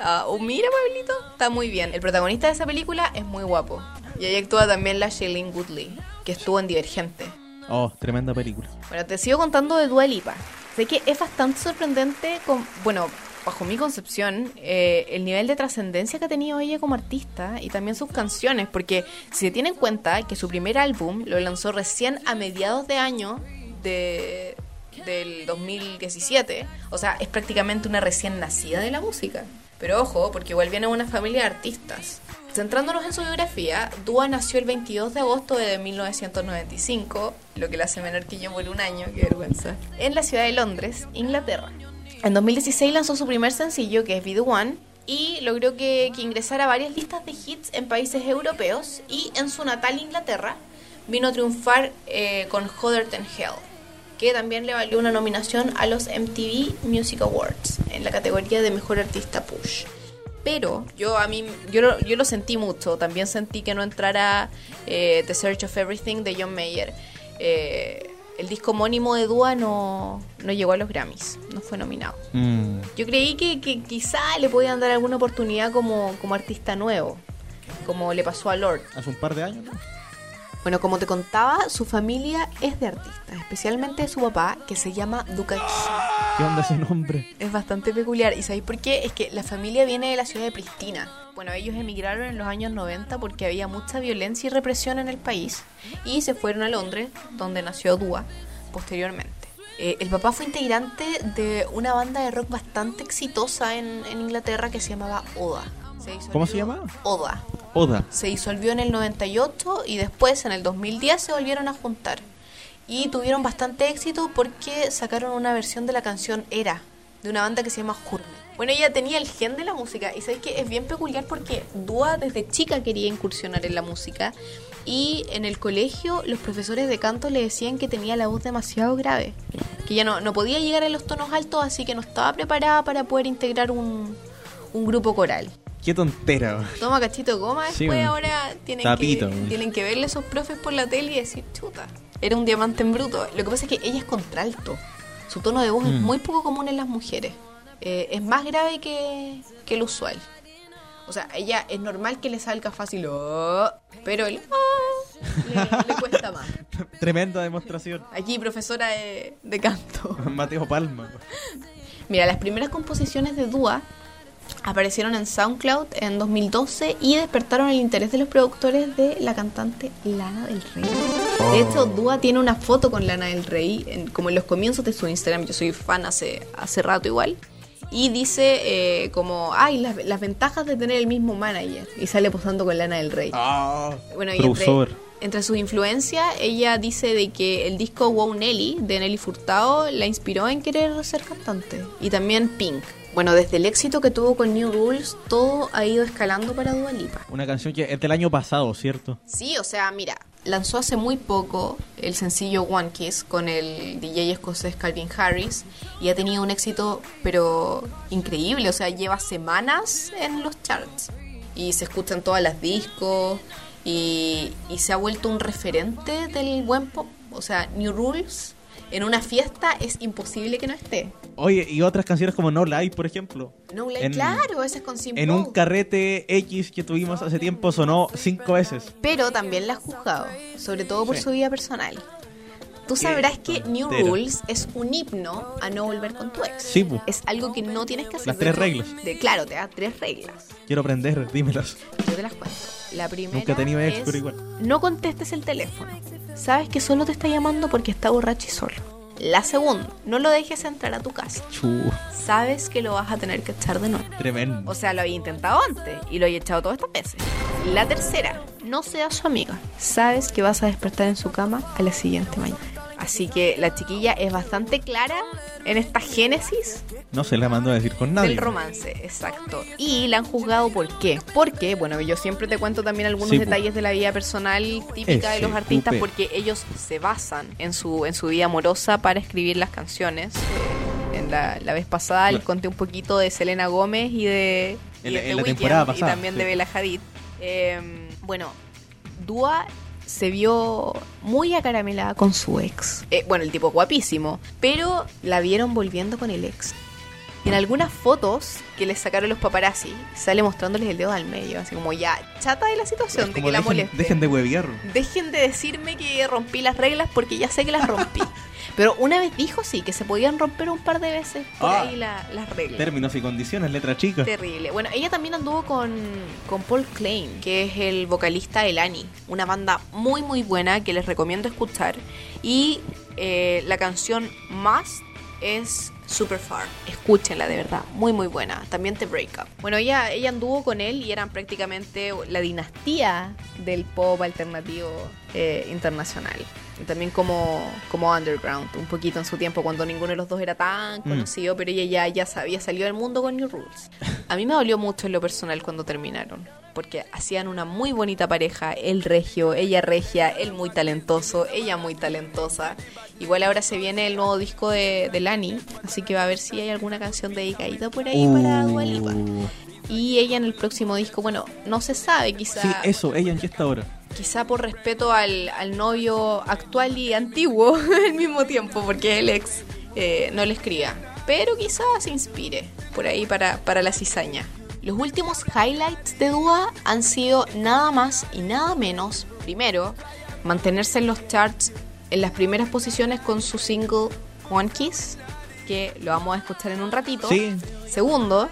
F: Ah, oh, mira, Pablito, está muy bien. El protagonista de esa película es muy guapo. Y ahí actúa también la Shailene Woodley, que estuvo en Divergente.
B: Oh, tremenda película.
F: Bueno, te sigo contando de Dua Lipa. Sé que es bastante sorprendente, con, bueno, bajo mi concepción, eh, el nivel de trascendencia que ha tenido ella como artista y también sus canciones, porque si se tiene en cuenta que su primer álbum lo lanzó recién a mediados de año de, del 2017, o sea, es prácticamente una recién nacida de la música. Pero ojo, porque igual viene una familia de artistas. Centrándonos en su biografía, Dua nació el 22 de agosto de 1995, lo que la hace menor que yo por un año, qué vergüenza, en la ciudad de Londres, Inglaterra. En 2016 lanzó su primer sencillo, que es Be The One, y logró que, que ingresara a varias listas de hits en países europeos, y en su natal Inglaterra vino a triunfar eh, con Hotter Than Hell, que también le valió una nominación a los MTV Music Awards en la categoría de Mejor Artista Push. Pero yo a mí yo lo, yo lo sentí mucho. También sentí que no entrara eh, The Search of Everything de John Mayer. Eh, el disco homónimo de Dua no, no llegó a los Grammys, no fue nominado.
B: Mm.
F: Yo creí que, que quizá le podían dar alguna oportunidad como, como artista nuevo, como le pasó a Lord.
B: Hace un par de años, ¿no?
F: Bueno, como te contaba, su familia es de artistas, especialmente su papá, que se llama Duka
B: ¿Qué onda ese nombre?
F: Es bastante peculiar. ¿Y sabéis por qué? Es que la familia viene de la ciudad de Pristina. Bueno, ellos emigraron en los años 90 porque había mucha violencia y represión en el país y se fueron a Londres, donde nació Dua posteriormente. Eh, el papá fue integrante de una banda de rock bastante exitosa en, en Inglaterra que se llamaba Oda.
B: ¿Cómo se llamaba?
F: Oda.
B: Oda.
F: Se disolvió en el 98 y después en el 2010 se volvieron a juntar. Y tuvieron bastante éxito porque sacaron una versión de la canción Era, de una banda que se llama Hurme. Bueno, ella tenía el gen de la música y sabes que es bien peculiar porque Dua desde chica quería incursionar en la música y en el colegio los profesores de canto le decían que tenía la voz demasiado grave, que ya no, no podía llegar a los tonos altos así que no estaba preparada para poder integrar un, un grupo coral.
B: Qué tontera.
F: Toma cachito goma,
B: Sí,
F: después ahora tienen,
B: Tapito,
F: que,
B: weón.
F: tienen que verle a esos profes por la tele y decir, chuta, era un diamante en bruto. Lo que pasa es que ella es contralto. Su tono de voz es
B: Mm.
F: muy poco común en las mujeres. Eh, es más grave que, que el usual. O sea, ella es normal que le salga fácil, "Oh", pero el "Ah", le, le cuesta más.
B: Tremenda demostración.
F: Aquí, profesora de, de canto.
B: Mateo Palma.
F: Mira, las primeras composiciones de Dua aparecieron en SoundCloud en 2012 y despertaron el interés de los productores de la cantante Lana del Rey. De hecho, Dua tiene una foto con Lana del Rey, en- como en los comienzos de su Instagram. Yo soy fan hace, hace rato igual. Y dice eh, como, ay, las, las ventajas de tener el mismo manager. Y sale posando con Lana del Rey.
B: Ah,
F: Bueno, y entre sus influencias, ella dice de que el disco Wow Nelly de Nelly Furtado la inspiró en querer ser cantante. Y también Pink. Bueno, desde el éxito que tuvo con New Rules, todo ha ido escalando para Dua Lipa.
B: Una canción que es del año pasado, ¿cierto?
F: Sí, o sea, mira, lanzó hace muy poco el sencillo One Kiss con el DJ escocés Calvin Harris y ha tenido un éxito, pero increíble, o sea, lleva semanas en los charts y se escucha en todas las discos y, y se ha vuelto un referente del buen pop. O sea, New Rules en una fiesta es imposible que no esté.
B: Oye, y otras canciones como No Life, por ejemplo.
F: No,
B: En-
F: claro, ese es con Simple.
B: En un carrete X que tuvimos hace tiempo sonó cinco veces.
F: pero también la has juzgado, sobre todo por
B: Sí.
F: su vida personal. Tú sabrás que New
B: tontera.
F: Rules es un himno a no volver con tu ex.
B: Sí, pu.
F: Es algo que no tienes que hacer.
B: Las tres reglas.
F: De, claro, te da tres reglas.
B: Quiero aprender, dímelas.
F: Yo te las cuento. La primera
B: Nunca he tenido ex,
F: es
B: pero igual.
F: no contestes el teléfono. Sabes que solo te está llamando porque está borracho y solo. La segunda, no lo dejes entrar a tu casa.
B: Chu,
F: Sabes que lo vas a tener que echar de nuevo.
B: tremendo.
F: O sea, lo había intentado antes y lo había echado todas estas veces. La tercera, no seas su amiga. Sabes que vas a despertar en su cama a la siguiente mañana. Así que la chiquilla es bastante clara en esta génesis
B: No se la mandó a decir con nadie.
F: del romance, exacto. Y la han juzgado por qué. Porque, bueno, yo siempre te cuento también algunos
B: Sí,
F: detalles de la vida personal típica de los artistas porque ellos se basan en su, en su vida amorosa para escribir las canciones. Eh, en la, la vez pasada les conté un poquito de Selena Gómez y de, y
B: En
F: de
B: la-
F: The
B: en la
F: Weeknd,
B: temporada
F: y también
B: sí.
F: de Bella Hadid. Eh, bueno, Dua se vio muy acaramelada con su ex. Eh, bueno, el tipo guapísimo, pero la vieron volviendo con el ex. Y en algunas fotos que les sacaron los paparazzi, sale mostrándoles el dedo al medio, así como ya, chata de la situación, de
B: Como
F: que la moleste.
B: dejen de huevear.
F: Dejen de decirme que rompí las reglas porque ya sé que las rompí. Pero una vez dijo sí, que se podían romper un par de veces por
B: Ah.
F: ahí la- las reglas.
B: Términos y condiciones, letra chica.
F: Terrible. Bueno, ella también anduvo con, con Paul Klein, que es el vocalista de Lani. Una banda muy, muy buena que les recomiendo escuchar. Y eh, la canción Más es Super Far. Escúchenla, de verdad. Muy, muy buena. También The Breakup. Bueno, ella, ella anduvo con él y eran prácticamente la dinastía del pop alternativo eh, internacional. Y también como, como underground, un poquito en su tiempo cuando ninguno de los dos era tan conocido, pero ella ya, ya sabía, salió del mundo con New Rules. A mí me dolió mucho en lo personal cuando terminaron, porque hacían una muy bonita pareja, él regio, ella regia, él muy talentoso, ella muy talentosa. Igual ahora se viene el nuevo disco de, de Lani, así que va a ver si hay alguna canción dedicadita por ahí para Dua Lipa.
B: Uh,
F: Y ella en el próximo disco, bueno, no se sabe, quizá
B: Sí, eso, ella en qué está ahora.
F: Quizá por respeto al, al novio actual y antiguo al mismo tiempo, porque el ex eh, no le escriba. Pero quizá se inspire por ahí para, para la cizaña. Los últimos highlights de Dua han sido nada más y nada menos, primero, mantenerse en los charts en las primeras posiciones con su single One Kiss, que lo vamos a escuchar en un ratito.
B: Sí,
F: Segundo,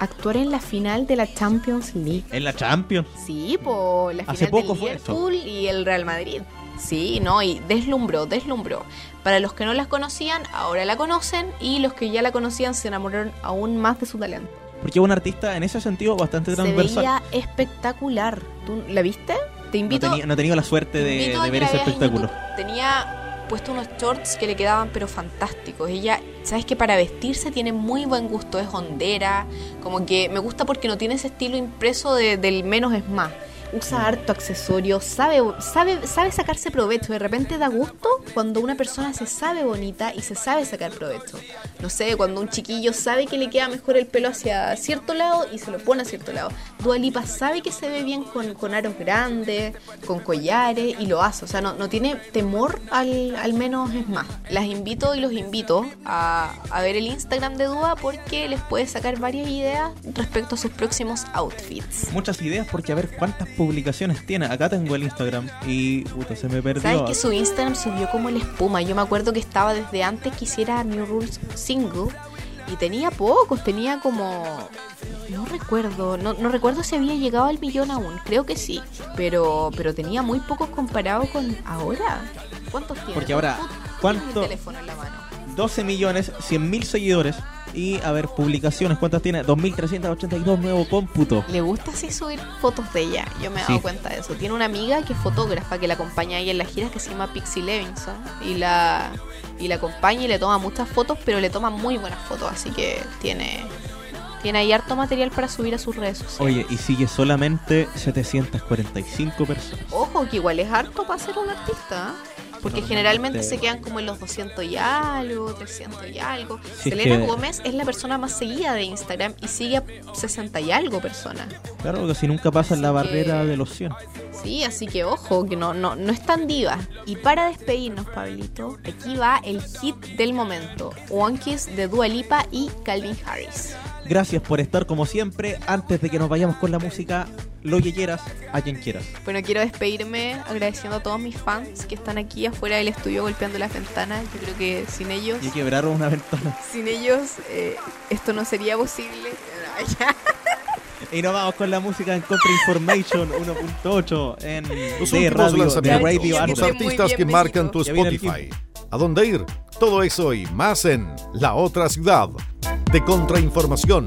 F: actuar en la final de la Champions League.
B: en la Champions.
F: Sí, por la
B: Hace
F: final
B: poco
F: del
B: fue
F: y el Real Madrid. Sí, no, y deslumbró, deslumbró. Para los que no las conocían, ahora la conocen y los que ya la conocían se enamoraron aún más de su talento.
B: Porque es un artista en ese sentido bastante
F: Se
B: transversal.
F: veía espectacular. ¿Tú la viste? Te
B: No,
F: invito,
B: tenía- no he tenido la suerte
F: te
B: de, ver ese espectáculo.
F: Tenía puesto unos shorts que le quedaban pero fantásticos. Ella, sabes que para vestirse tiene muy buen gusto, es hondera, como que me gusta porque no tiene ese estilo impreso de- del menos es más. Usa harto accesorio, sabe, sabe, sabe sacarse provecho. De repente da gusto cuando una persona se sabe bonita y se sabe sacar provecho. No sé, cuando un chiquillo sabe que le queda mejor el pelo hacia cierto lado y se lo pone a cierto lado. Dua Lipa sabe que se ve bien con, con aros grandes, con collares y lo hace. O sea, no, no tiene temor al, al menos es más. Las invito y los invito a, a ver el Instagram de Dua porque les puede sacar varias ideas respecto a sus próximos outfits.
B: Muchas ideas porque a ver cuántas publicaciones tiene? Acá tengo el Instagram y puta, se me perdió.
F: ¿Sabes que su Instagram subió como la espuma? Yo me acuerdo que estaba desde antes que hiciera New Rules Single y tenía pocos, tenía como... No recuerdo, no, no recuerdo si había llegado al millón aún, creo que sí, pero, pero tenía muy pocos comparado con ahora. ¿Cuántos tiene?
B: Porque ahora, ¿cuánto-
F: el teléfono en la mano.
B: 12 millones 100 mil seguidores y a ver publicaciones cuántas tiene 2382 nuevo cómputo
F: Le gusta así subir fotos de ella, yo me he
B: Sí.
F: dado cuenta de eso. Tiene una amiga que es fotógrafa que la acompaña ahí en las giras que se llama Pixie Levinson y la y la acompaña y le toma muchas fotos, pero le toma muy buenas fotos, así que tiene tiene ahí harto material para subir a sus redes sociales.
B: oye y sigue solamente 745 personas
F: Ojo, que igual es harto para ser un artista, ¿eh? Porque generalmente se quedan como en los 200 y algo, 300 y algo.
B: Es
F: Selena
B: que-
F: Gómez es la persona más seguida de Instagram y sigue a 60 y algo personas.
B: claro que si nunca pasan la barrera de los 100
F: Sí, así que ojo, que no, no, no es tan diva. Y para despedirnos, Pablito, aquí va el hit del momento. One Kiss de Dua Lipa y Calvin Harris.
B: Gracias por estar como siempre. Antes de que nos vayamos con la música lo que quieras a quien quieras.
F: Bueno, quiero despedirme agradeciendo a todos mis fans que están aquí afuera del estudio golpeando las ventanas. Yo creo que sin ellos,
B: y quebraron una ventana.
F: sin ellos, eh, esto no sería posible.
B: Y nos vamos con la música en Contra Information 1.8 en
G: Los
B: de radio, de radio
G: los artistas que marcan tu Spotify. ¿A dónde ir? Todo eso y más en La Otra Ciudad de Contrainformación.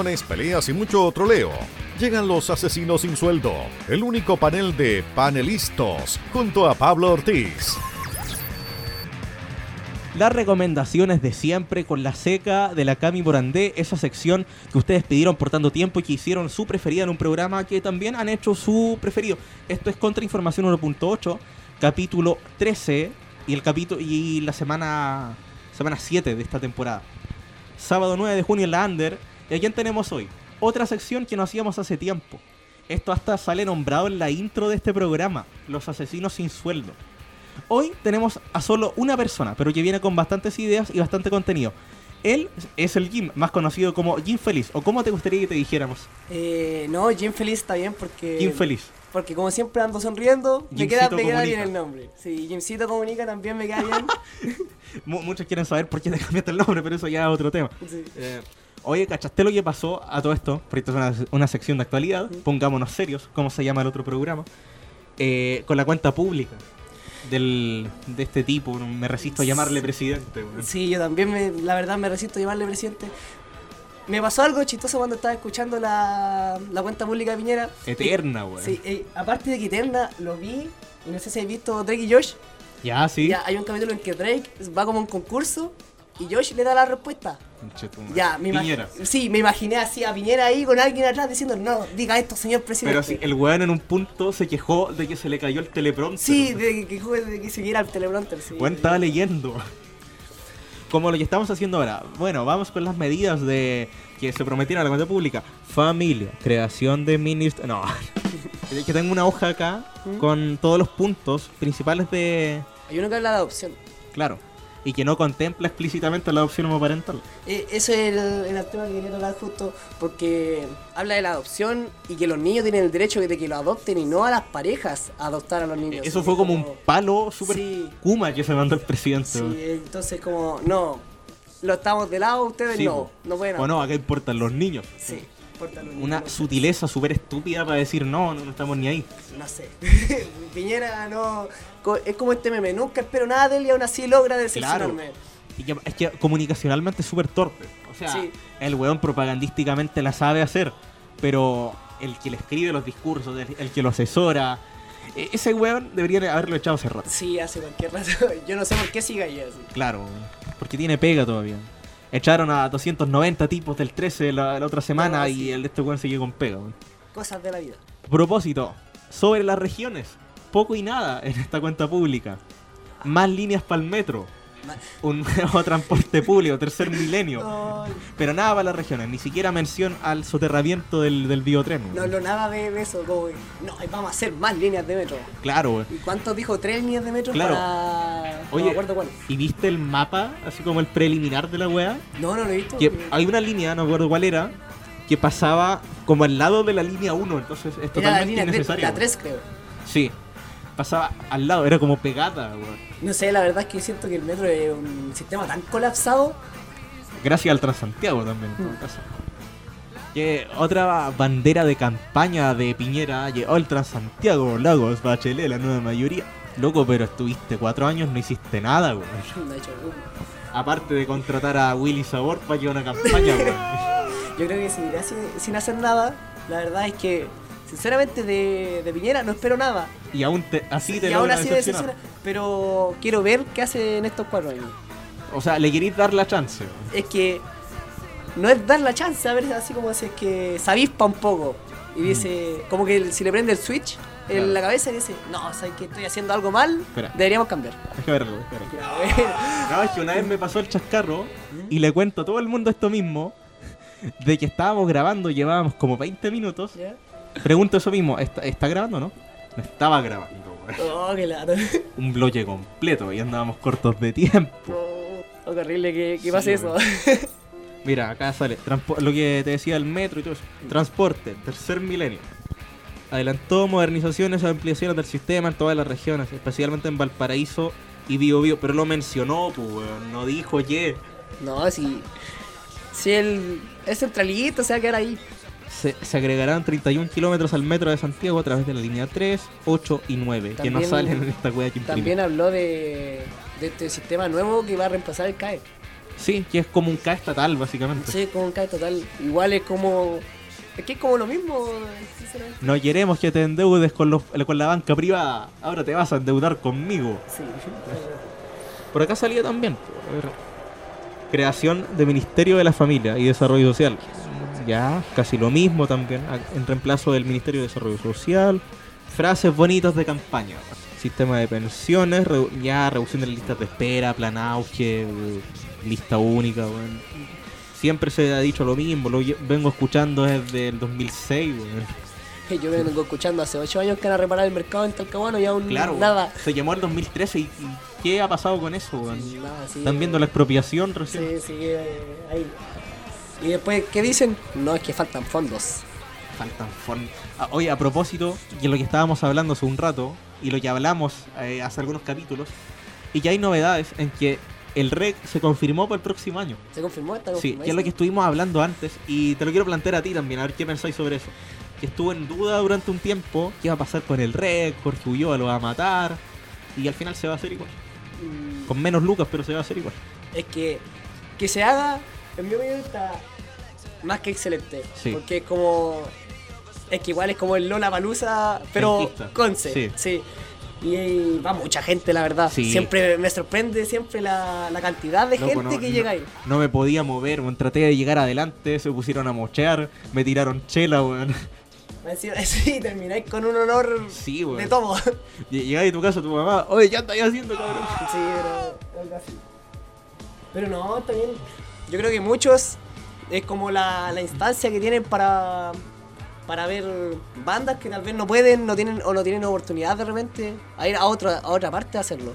G: Peleas y mucho troleo.
A: llegan los asesinos sin sueldo, el único panel de panelistas, junto a Pablo Ortiz.
B: Las recomendaciones de siempre con la seca de la Cami Morandé, esa sección que ustedes pidieron por tanto tiempo y que hicieron su preferida en un programa que también han hecho su preferido. Esto es Contrainformación 1.8, capítulo 13 y el capítulo y la semana semana 7 de esta temporada. Sábado 9 de junio en la Under. ¿Y a quién tenemos hoy? Otra sección que no hacíamos hace tiempo. Esto hasta sale nombrado en la intro de este programa, Los asesinos sin sueldo. Hoy tenemos a solo una persona, pero que viene con bastantes ideas y bastante contenido. Él es el Jim, más conocido como Jim Feliz. ¿O cómo te gustaría que te dijéramos?
H: Eh, no, Jim Feliz está bien porque.
B: Jim Feliz.
H: Porque como siempre ando sonriendo, me
B: Jimcito
H: queda, me queda bien el nombre. Sí, Jimcito comunica también me queda bien.
B: Mu- muchos quieren saber por qué te cambiaste el nombre, pero eso ya es otro tema.
H: Sí.
B: Eh, oye, ¿cachaste lo que pasó a todo esto? Porque esto es una, una sección de actualidad. Pongámonos serios, ¿cómo se llama el otro programa? Eh, con la cuenta pública del, de este tipo. Me resisto a llamarle presidente. weón.
H: Sí, yo también, me, la verdad, me resisto a llamarle presidente. Me pasó algo chistoso cuando estaba escuchando la, la cuenta pública de Piñera.
B: Eterna, weón.
H: Sí, eh, aparte de que Eterna lo vi, y no sé si habéis visto Drake y Josh.
B: Ya, sí.
H: Ya, hay un capítulo en que Drake va como a un concurso y Josh le da la respuesta. Ya, me
B: Piñera.
H: Sí, me imaginé así a Piñera ahí con alguien atrás diciendo, no, diga esto, señor presidente.
B: Pero sí, el weón en un punto se quejó de que se le cayó el teleprompter.
H: Sí, de que, de que siguiera el teleprompter, sí.
B: Weón estaba leyendo. Como lo que estamos haciendo ahora. Bueno, vamos con las medidas de que se prometieron a la cuenta pública. Familia, creación de ministros. No. Que tengo una hoja acá con todos los puntos principales de.
H: Hay uno que habla de adopción.
B: Claro. Y que no contempla explícitamente la adopción homoparental.
H: Eh, eso es el, el tema que quería tocar justo porque habla de la adopción y que los niños tienen el derecho de que lo adopten y no a las parejas a adoptar a los niños.
B: Eso fue como un palo super
H: Sí.
B: kuma que se mandó el presidente.
H: Sí, entonces como, no, lo estamos de lado, ustedes
B: Sí,
H: no, no pueden
B: O no, acá importan los niños.
H: Sí, importa
B: Una sutileza súper estúpida para decir no, no, no estamos ni ahí.
H: No sé. Piñera no. Es como este meme. Nunca espero nada de él y aún así logra decepcionarme.
B: Y que, es que comunicacionalmente es súper torpe. O sea,
H: Sí.
B: el weón propagandísticamente la sabe hacer, pero el que le escribe los discursos, el, el que lo asesora, e- ese weón debería haberlo echado hace rato.
H: Sí, hace cualquier rato. Yo no sé por qué sigue ahí así.
B: Claro, porque tiene pega todavía. Echaron a 290 tipos del 13 la, la otra semana
H: No,
B: y el de este weón sigue con pega.
H: Cosas de la vida.
B: Propósito, sobre las regiones, poco y nada en esta cuenta pública. Más líneas para el metro. Un nuevo transporte público, tercer milenio. Pero nada para las regiones, ni siquiera mención al soterramiento del, del biotren.
H: no, no, nada de, eso. Como que, no, vamos a hacer más líneas de metro.
B: Claro, güey.
H: ¿Y cuántos dijo? ¿Tres líneas de metro?
B: Claro.
H: Para...
B: Oye,
H: no me acuerdo cuál.
B: ¿y viste el mapa, así como el preliminar de la weá?
H: No, no lo he visto.
B: Que hay una línea, no me acuerdo cuál era, que pasaba como al lado de la línea 1, entonces es
H: Era la
B: totalmente
H: línea
B: innecesario.
H: la
B: güey.
H: 3, creo.
B: Sí, pasaba al lado, era como pegada, weón.
H: No sé, la verdad es que siento que el metro es un sistema tan colapsado.
B: Gracias al Transantiago también, en todo caso. Que otra bandera de campaña de Piñera llegó el Transantiago, Lagos, Bachelet, la nueva mayoría. Loco, pero estuviste cuatro años, no hiciste nada, weón.
H: No he hecho.
B: Aparte de contratar a Willy Sabor para llevar una campaña, weón.
H: Yo creo que sin, sin hacer nada. La verdad es que, sinceramente, de, de Piñera no espero nada.
B: Y aún te, así te
H: y aún así decepciona. Pero quiero ver qué hace en estos cuatro años.
B: O sea, le queréis dar la chance.
H: Es que no es dar la chance, a ver, así como si es que se avispa un poco. Y dice, como que si le prende el switch en
B: Mm. Claro.
H: la cabeza y dice, no, sabes que estoy haciendo algo mal,
B: Espera.
H: deberíamos cambiar.
B: Verlo, No, es que una vez me pasó el chascarro y le cuento a todo el mundo esto mismo. De que estábamos grabando, llevábamos como 20 minutos. Pregunto eso mismo, ¿está, está grabando o no? No estaba grabando, weón.
H: Oh, qué lata.
B: Un bloque completo y andábamos cortos de tiempo.
H: Oh, oh, qué horrible que, que
B: Sí,
H: pase eso.
B: Mira, acá sale transpo- lo que te decía el metro y todo eso. Transporte, tercer milenio. Adelantó modernizaciones o ampliaciones del sistema en todas las regiones, especialmente en Valparaíso y Biobío. Pero lo mencionó, pues, weón. No dijo que
H: No, si, si el, es centralito, se va a quedar ahí.
B: Se, se agregarán 31 kilómetros al metro de Santiago a través de la línea 3, 8 y 9, que no salen en esta wea que.
H: También habló de, de este sistema nuevo que va a reemplazar el CAE.
B: Sí, que es como un K estatal, básicamente.
H: Sí, con un CAE total. Igual es como Es que es como lo mismo.
B: No queremos que te endeudes con, los, con la banca privada. Ahora te vas a endeudar conmigo.
H: Sí.
B: Por acá salía también. Creación de Ministerio de la Familia y Desarrollo Social. Ya, casi lo mismo también. En reemplazo del Ministerio de Desarrollo Social. Frases bonitas de campaña. Sistema de pensiones, ya reducción de las listas de espera, plan auge, eh, lista única. weón. Siempre se ha dicho lo mismo, lo vengo escuchando desde el 2006. weón.
H: Yo vengo escuchando hace 8 años que van a reparar el mercado en Talcahuano y aún
B: Claro,
H: nada.
B: se llamó el 2013 y, y ¿qué ha pasado con eso?
H: Nada, sí,
B: ¿Están viendo la expropiación recién?
H: Sí, sí, eh, ahí. Y después, ¿qué dicen? No, es que faltan fondos.
B: Faltan fondos. Ah, oye, a propósito, de lo que estábamos hablando hace un rato, y lo que hablamos eh, hace algunos capítulos, y ya hay novedades en que el REC se confirmó para el próximo año.
H: ¿Se confirmó? ¿Está
B: Sí, que es lo que estuvimos hablando antes, y te lo quiero plantear a ti también, a ver qué pensáis sobre eso. Que estuvo en duda durante un tiempo qué iba a pasar con el REC, Jorge Ulloa lo va a matar, y al final se va a hacer igual.
H: Mm,
B: Con menos lucas, pero se va a hacer igual.
H: Es que que se haga, en mi opinión, está más que excelente.
B: Sí.
H: Porque es como. Es que igual es como el Lola Palusa, pero. Conce.
B: Sí.
H: Sí. Y, va mucha gente, la verdad.
B: Sí.
H: Siempre me sorprende siempre la, la cantidad de
B: Loco,
H: gente
B: no-
H: que
B: no-
H: llega ahí.
B: No me podía mover, weón. Traté de llegar adelante, se pusieron a mochear, me tiraron chela, weón.
H: Sí, termináis con un honor
B: Sí,
H: de todo.
B: Ll- Llegáis a tu casa tu mamá, oye, ¿qué andáis haciendo, cabrón?
H: Sí, pero algo así. Pero no, bien. Yo creo que muchos es como la, la instancia que tienen para para ver bandas que tal vez no pueden, no tienen o no tienen oportunidad de repente a ir a otra a otra parte a hacerlo.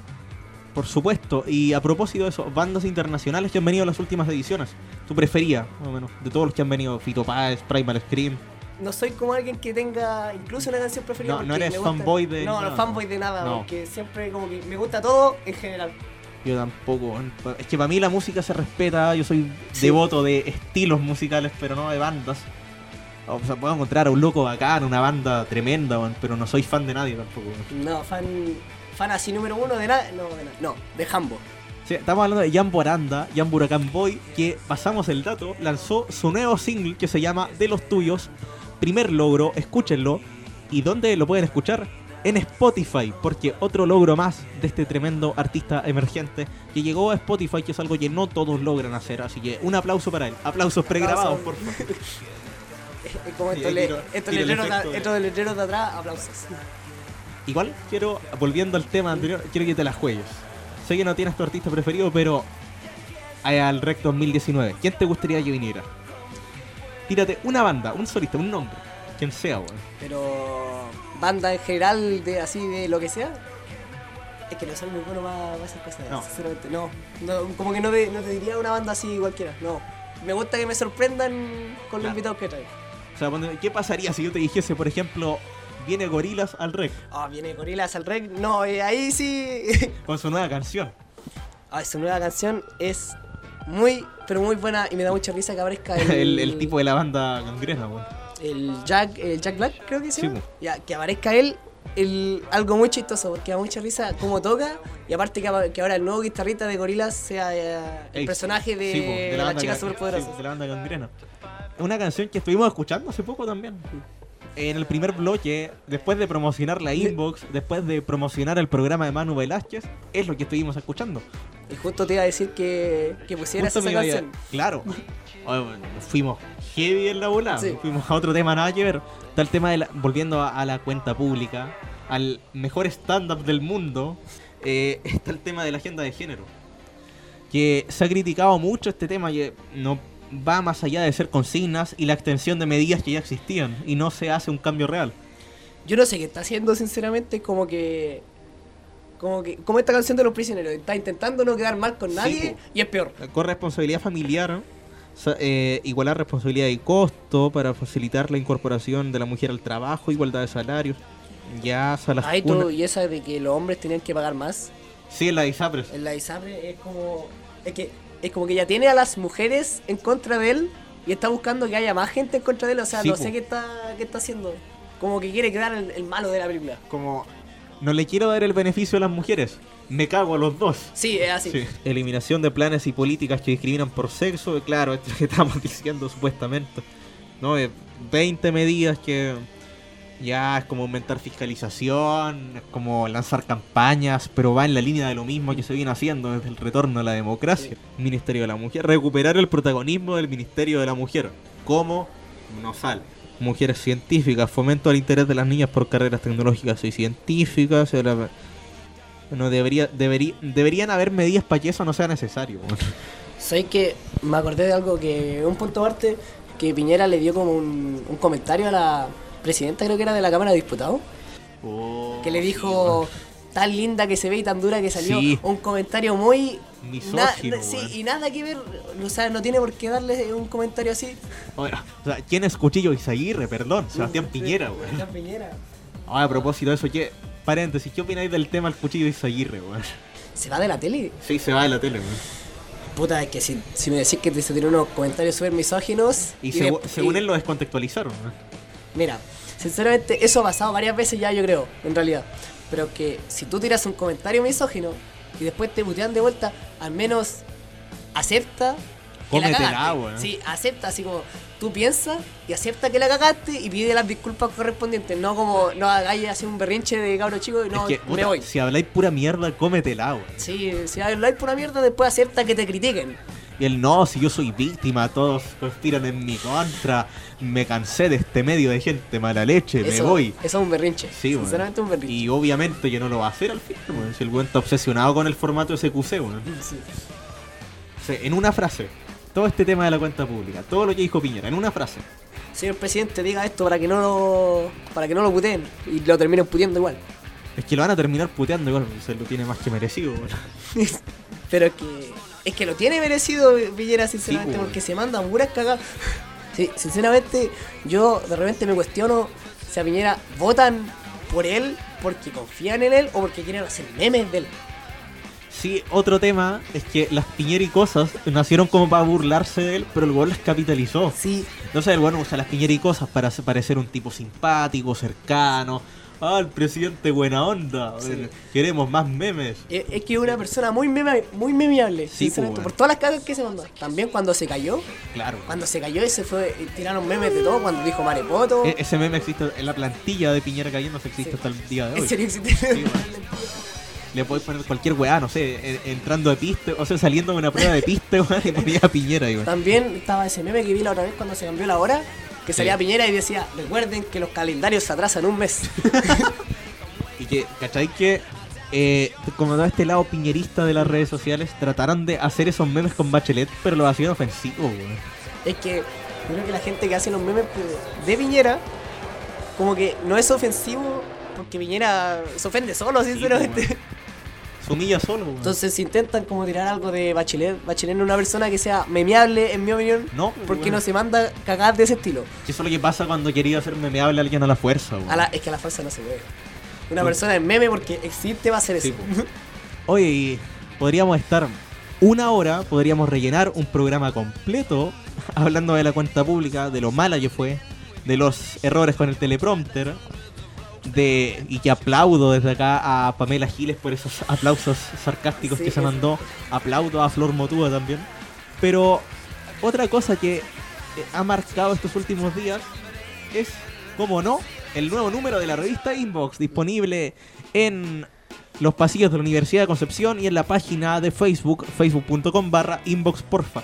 B: Por supuesto, y a propósito de eso, bandas internacionales que han venido a las últimas ediciones. ¿Tu prefería, más o menos? De todos los que han venido, Fito Páez, Primal Scream.
H: No soy como alguien que tenga incluso una canción preferida.
B: No, no eres fanboy de
H: No, no
B: nada.
H: fanboy de nada,
B: No.
H: porque siempre como que me gusta todo en general.
B: Yo tampoco. Es que para mí la música se respeta, yo soy
H: Sí.
B: devoto de estilos musicales, pero no de bandas. O sea, puedo encontrar a un loco bacán, una banda tremenda, pero no soy fan de nadie tampoco.
H: No, fan fan así número uno de nada, no, de nada. No, de Hambo.
B: Sí, estamos hablando de Jan Boranda, Jan Buracan Boy, que pasamos el dato, lanzó su nuevo single que se llama De los Tuyos. Primer logro, escúchenlo. ¿Y dónde lo pueden escuchar? En Spotify, porque otro logro más de este tremendo artista emergente que llegó a Spotify, que es algo que no todos logran hacer. Así que un aplauso para él. Aplausos pregrabados, por favor.
H: Es como estos, letreros, de, atrás, aplausos.
B: Igual quiero, volviendo al tema anterior, quiero que te la juegues. Sé que no tienes tu artista preferido, pero al Rec 2019, ¿quién te gustaría que viniera? Tírate una banda, un solista, un nombre, quien sea, weón.
H: Pero banda en general, de así de lo que sea, es que no soy muy bueno para, esas cosas,
B: No.
H: sinceramente. No, no, como que no te, no te diría una banda así cualquiera, no. Me gusta que me sorprendan con los
B: Claro.
H: invitados que traen.
B: O sea, ¿qué pasaría si yo te dijese, por ejemplo, viene Gorilas al Rec
H: Ah, viene Gorilas al rec. No, eh, ahí sí.
B: con su nueva canción?
H: ah, su nueva canción es muy, pero muy buena y me da mucha risa que aparezca el,
B: El, el tipo de la banda gangrena, weón.
H: El Jack, el Jack Black, creo que se
B: Sí,
H: llama. Ya, que aparezca él, el, algo muy chistoso, porque da mucha risa cómo toca, y aparte que, que ahora el nuevo guitarrista de Gorillaz sea eh, el personaje de,
B: Sí, po, de
H: la,
B: banda
H: chica superpoderosa.
B: sí, de la banda gangrena. Una canción que estuvimos escuchando hace poco también. En el primer bloque, después de promocionar la inbox, después de promocionar el programa de Manu Velázquez, es lo que estuvimos escuchando.
H: Y justo te iba a decir que, que pusieras
B: Justo
H: esa
B: iba a-
H: canción.
B: Claro. Bueno, fuimos heavy en la bola.
H: Sí.
B: Fuimos a otro tema nada que ver. Está el tema de la, volviendo a, a la cuenta pública, al mejor stand-up del mundo. eh, está el tema de la agenda de género. Que se ha criticado mucho este tema que no va más allá de ser consignas y la extensión de medidas que ya existían y no se hace un cambio real.
H: Yo no sé qué está haciendo, sinceramente, como que. Como que. Como esta canción de los prisioneros. Está intentando no quedar mal con nadie
B: po.
H: y es peor.
B: La corresponsabilidad familiar, eh, igualar responsabilidad y costo para facilitar la incorporación de la mujer al trabajo, igualdad de salarios. Ya, salas
H: Ay, tú, y esa de que los hombres tenían que pagar más.
B: Sí, en la ISAPRES.
H: En la ISAPRE es como. Es que, es como que ya tiene a las mujeres en contra de él y está buscando que haya más gente en contra de él. O sea,
B: Sí,
H: no
B: po.
H: sé qué está, qué está haciendo. Como que quiere quedar el, el malo de la película.
B: Como, no le quiero dar el beneficio a las mujeres. Me cago a los dos.
H: Sí, es así.
B: Sí. Eliminación de planes y políticas que discriminan por sexo. eh, Claro, esto que estamos diciendo supuestamente. No, eh, 20 medidas que ya es como aumentar fiscalización, es como lanzar campañas, pero va en la línea de lo mismo que se viene haciendo desde el retorno a la democracia. Ministerio de la Mujer, recuperar el protagonismo del Ministerio de la Mujer. ¿Cómo? No sale. Mujeres científicas, fomento al interés de las niñas por carreras tecnológicas y científicas. No debería, debería, deberían haber medidas para que eso no sea necesario.
H: ¿Sabes que Me acordé de algo que, un punto aparte, que Piñera le dio como un, un comentario a la presidenta, creo que era de la Cámara de Diputados, que le dijo tan linda que se ve y tan dura que salió.
B: Sí.
H: Un comentario muy.
B: Misógino,
H: na- sí, y nada que ver, o sea, no tiene por qué darle un comentario así.
B: Oiga, o sea, ¿quién es Cuchillo Izaguirre? Perdón, Sebastián Piñera, weón.
H: Sebastián Piñera.
B: Ah, a propósito de eso, ¿qué? Paréntesis, ¿qué opináis del tema del Cuchillo Izaguirre, weón?
H: ¿Se va de la tele?
B: Sí, se va de la tele, weón.
H: Puta, es que si, si me decís que te se tiene unos comentarios súper misóginos.
B: Y,
H: de-
B: según
H: y-
B: él lo descontextualizaron, weón.
H: Mira, sinceramente, eso ha pasado varias veces ya, yo creo, en realidad. Pero que si tú tiras un comentario misógino y después te putean de vuelta, al menos acepta que la cagaste.
B: weón.
H: Sí, acepta, así como tú piensas y acepta que la cagaste y pide las disculpas correspondientes. No como no hagáis así un berrinche de cabro chico y no,
B: es que,
H: me
B: puta,
H: voy.
B: si habláis pura mierda, cómetela, weón.
H: Sí, si habláis por una mierda, después acepta que te critiquen.
B: Y él, no, si yo soy víctima, todos conspiran en mi contra, me cansé de este medio de gente mala leche, me voy.
H: Eso es un berrinche.
B: Sí.
H: Sinceramente, un berrinche.
B: Y obviamente que no lo va a hacer al final, weón. Si el weón está obsesionado con el formato SQC, weón.
H: Sí.
B: O sea, en una frase, todo este tema de la cuenta pública, todo lo que dijo Piñera, en una frase.
H: Señor presidente, diga esto para que no lo, para que no lo puteen y lo terminen puteando igual.
B: Es que lo van a terminar puteando igual, se lo tiene más que merecido.
H: Pero es que es que lo tiene merecido Villera, sinceramente,
B: Sí,
H: porque se manda puras cagadas. Sí, sinceramente, yo de repente me cuestiono si a Piñera votan por él porque confían en él o porque quieren hacer memes de él.
B: Sí, otro tema es que las Piñera y cosas nacieron como para burlarse de él, pero el weón las capitalizó.
H: Sí,
B: Entonces el weón usa las Piñera y cosas para parecer un tipo simpático, cercano. Ah, el presidente buena onda.
H: Sí.
B: Queremos más memes.
H: es, es que es una persona muy meme, muy memeable,
B: Sí,
H: sinceramente,
B: pues,
H: por todas las cagas que se mandó. También cuando se cayó,
B: Claro.
H: cuando se cayó y se fue, y tiraron memes de todo, cuando dijo Marepoto.
B: E- ese meme existe en la plantilla de Piñera cayendo, se existe
H: Sí.
B: hasta el día de hoy.
H: ¿En serio existe?
B: Weón. Le podéis poner cualquier weá, no sé, en- entrando de piste, o sea, saliendo de una prueba de piste, weón, y ponía a Piñera, igual.
H: También estaba ese meme que vi la otra vez cuando se cambió la hora, que
B: Sí.
H: salía Piñera y decía, recuerden que los calendarios se atrasan un mes.
B: Y que, ¿cachai? Que eh, como todo este lado piñerista de las redes sociales trataron de hacer esos memes con Bachelet, pero lo hacían ofensivo, weón.
H: es que yo creo que la gente que hace los memes de Piñera, como que no es ofensivo porque Piñera se ofende solo, sinceramente.
B: Se humilla solo, weón.
H: Entonces si intentan como tirar algo de Bachelet, Bachelet no es una persona que sea memeable, en mi opinión,
B: no,
H: porque
B: weón.
H: no se manda cagadas de ese estilo.
B: Eso es lo que pasa cuando quería hacer memeable a alguien a la fuerza, weón.
H: A la- es que a la fuerza no se puede. Una
B: Sí.
H: persona en meme porque existe va a hacer eso.
B: Oye, y podríamos estar una hora, podríamos rellenar un programa completo hablando de la cuenta pública, de lo mala que fue, de los errores con el teleprompter, de y que aplaudo desde acá a Pamela Giles por esos aplausos sarcásticos
H: Sí,
B: que se mandó. Aplaudo a Flor Motúa también. Pero otra cosa que eh, ha marcado estos últimos días es, como no, el nuevo número de la revista Inbox disponible en los pasillos de la Universidad de Concepción y en la página de Facebook, facebook.com barra inboxporfa.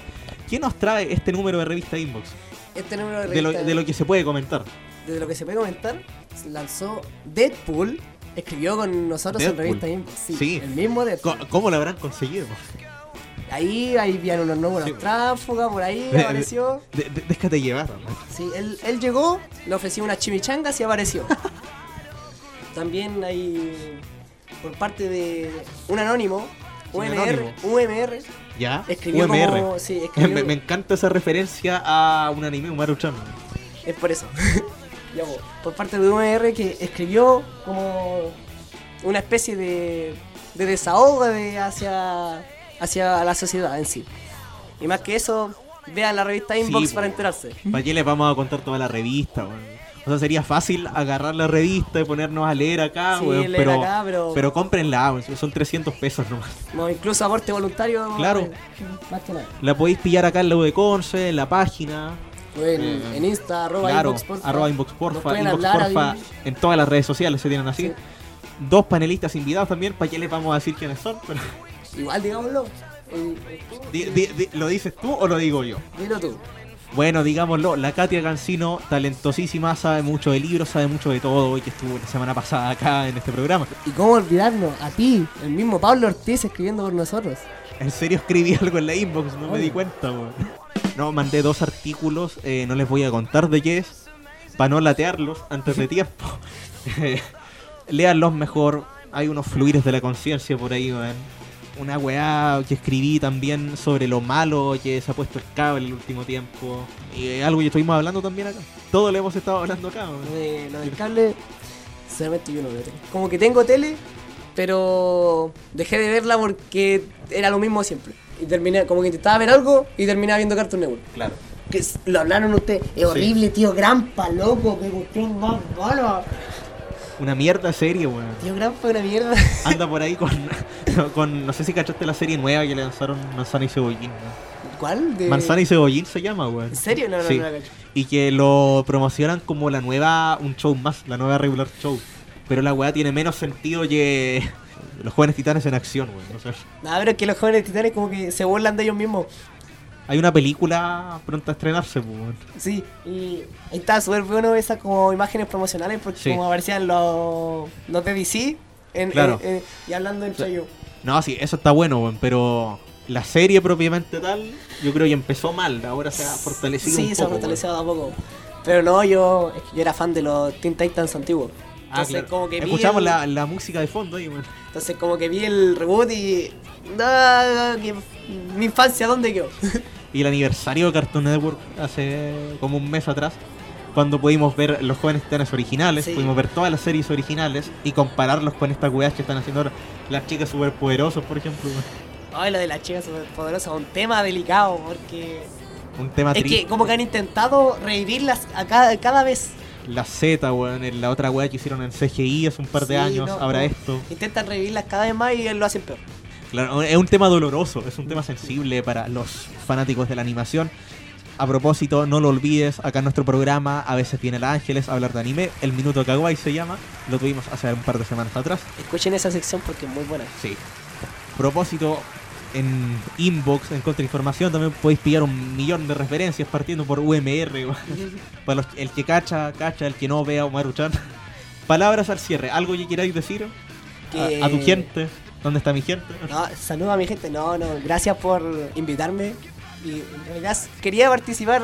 B: ¿Qué nos trae este número de revista Inbox?
H: Este número de
B: De lo,
H: revista-
B: de lo que se puede comentar.
H: Desde lo que se puede comentar, lanzó Deadpool, escribió con nosotros
B: Deadpool.
H: en revista. Sí,
B: Sí.
H: el mismo Deadpool.
B: ¿Cómo lo habrán conseguido?
H: Ahí, ahí vieron unos nuevos
B: Sí.
H: tránsfugas, por ahí
B: De-
H: apareció.
B: de- de- déjate llevar. ¿no?
H: Sí, él, él llegó, le ofreció unas chimichangas y apareció. También hay, por parte de un anónimo,
B: Un
H: UMR,
B: anónimo.
H: UMR,
B: ¿Ya?
H: escribió
B: UMR.
H: como... Sí, escribió,
B: Me, me encanta esa referencia a un anime, un Maruchan.
H: Es por eso. Ya, po, por parte de UMR que escribió como una especie de, de desahogo de hacia, hacia la sociedad en sí. Y más que eso, vean la revista Inbox para enterarse.
B: ¿Para qué les vamos a contar toda la revista? weón? O sea, sería fácil agarrar la revista y ponernos a leer acá,
H: Sí, leer
B: pero,
H: acá, pero-
B: pero cómprenla, son 300 pesos nomás.
H: No, incluso aporte voluntario.
B: Claro.
H: eh, Más que nada.
B: La podéis pillar acá en la U de Conce, en la página.
H: En,
B: Eh,
H: en Insta, arroba
B: claro,
H: inbox, porfa.
B: arroba inbox porfa,
H: pueden
B: inbox
H: hablar
B: porfa,
H: ahí.
B: en todas las redes sociales se tienen así.
H: Sí.
B: Dos panelistas invitados también, ¿para qué les vamos a decir quiénes son? Pero,
H: Igual, digámoslo.
B: ¿Lo dices tú o lo digo yo?
H: Dilo tú.
B: Bueno, digámoslo, la Katia Cancino, talentosísima, sabe mucho de libros, sabe mucho de todo, y que estuvo la semana pasada acá en este programa.
H: ¿Y cómo olvidarnos? A ti, el mismo Pablo Ortiz escribiendo por nosotros.
B: En serio escribí algo en la inbox, no me di cuenta, weón. No, mandé dos artículos, eh, no les voy a contar de qué es, para no latearlos antes de tiempo. Leanlos mejor, hay unos fluires de la conciencia por ahí, weón. Una weá que escribí también sobre lo malo que se ha puesto el cable el último tiempo. Y algo que estuvimos hablando también acá. Todo lo hemos estado hablando acá.
H: Lo, de- lo del cable, sinceramente yo no veo tele. Como que tengo tele, pero dejé de verla porque era lo mismo siempre. Y terminé, como que intentaba ver algo y terminaba viendo Cartoon Network.
B: Claro.
H: Que lo hablaron ustedes. Es horrible, tío Grampa, loco, que cuestión más mala.
B: Una mierda serie, weón.
H: Tío Grampa es una mierda.
B: Anda por ahí con, con. No sé si cachaste la serie nueva que le lanzaron Manzana y Cebollín. ¿no?
H: ¿Cuál? De...
B: Manzana y Cebollín se llama, weón.
H: ¿En serio? No, no,
B: Sí.
H: no la cacho.
B: Y que lo promocionan como la nueva. Un show más, la nueva regular show. Pero la weá tiene menos sentido que. Los jóvenes titanes en acción, weón. No sé.
H: Nada, pero es que los jóvenes titanes como que se burlan de ellos mismos.
B: Hay una película pronta a estrenarse, pues.
H: Sí, y está súper bueno esas como imágenes promocionales porque
B: Sí.
H: como aparecían los, los de DC en,
B: Claro.
H: en- en- y hablando entre ellos.
B: No, sí, eso está bueno, weón. Pero la serie propiamente tal, yo creo que empezó mal. Ahora se ha fortalecido
H: Sí,
B: un
H: se ha
B: poco.
H: fortalecido de a poco. Pero no, yo, es que yo era fan de los Teen Titans antiguos.
B: Ah,
H: Entonces,
B: claro.
H: como que
B: Escuchamos
H: el-
B: la, la música de fondo ahí, weón.
H: Entonces como que vi el reboot y... No, mi infancia, ¿dónde quedó?
B: y el aniversario de Cartoon Network hace como un mes atrás, cuando pudimos ver los jóvenes titanes originales,
H: Sí.
B: pudimos ver todas las series originales y compararlos con estas weas que están haciendo ahora las chicas superpoderosas, por ejemplo.
H: Ay, lo de las chicas superpoderosas, un tema delicado porque...
B: Un tema
H: Es
B: triste.
H: que como que han intentado revivirlas a cada, cada vez.
B: La Z, weón, en la otra wea que hicieron en CGI hace un par de
H: Sí,
B: años,
H: no,
B: ahora
H: no.
B: esto.
H: Intentan revivirlas cada vez más y lo hacen peor.
B: Claro, es un tema doloroso, es un tema sensible para los fanáticos de la animación. A propósito, no lo olvides, acá en nuestro programa a veces viene el Ángeles a hablar de anime, el Minuto Kawaii se llama, lo tuvimos hace un par de semanas atrás.
H: Escuchen esa sección porque es muy buena.
B: Sí. Propósito, en inbox, en contrainformación, también podéis pillar un millón de referencias partiendo por UMR. Para los- el que cacha, cacha, el que no vea Omaru-chan. Palabras al cierre, ¿algo que queráis decir?
H: Que-
B: A, a tu gente, ¿dónde está mi gente?
H: No, saludo a mi gente. No, no, gracias por invitarme. Y en realidad quería participar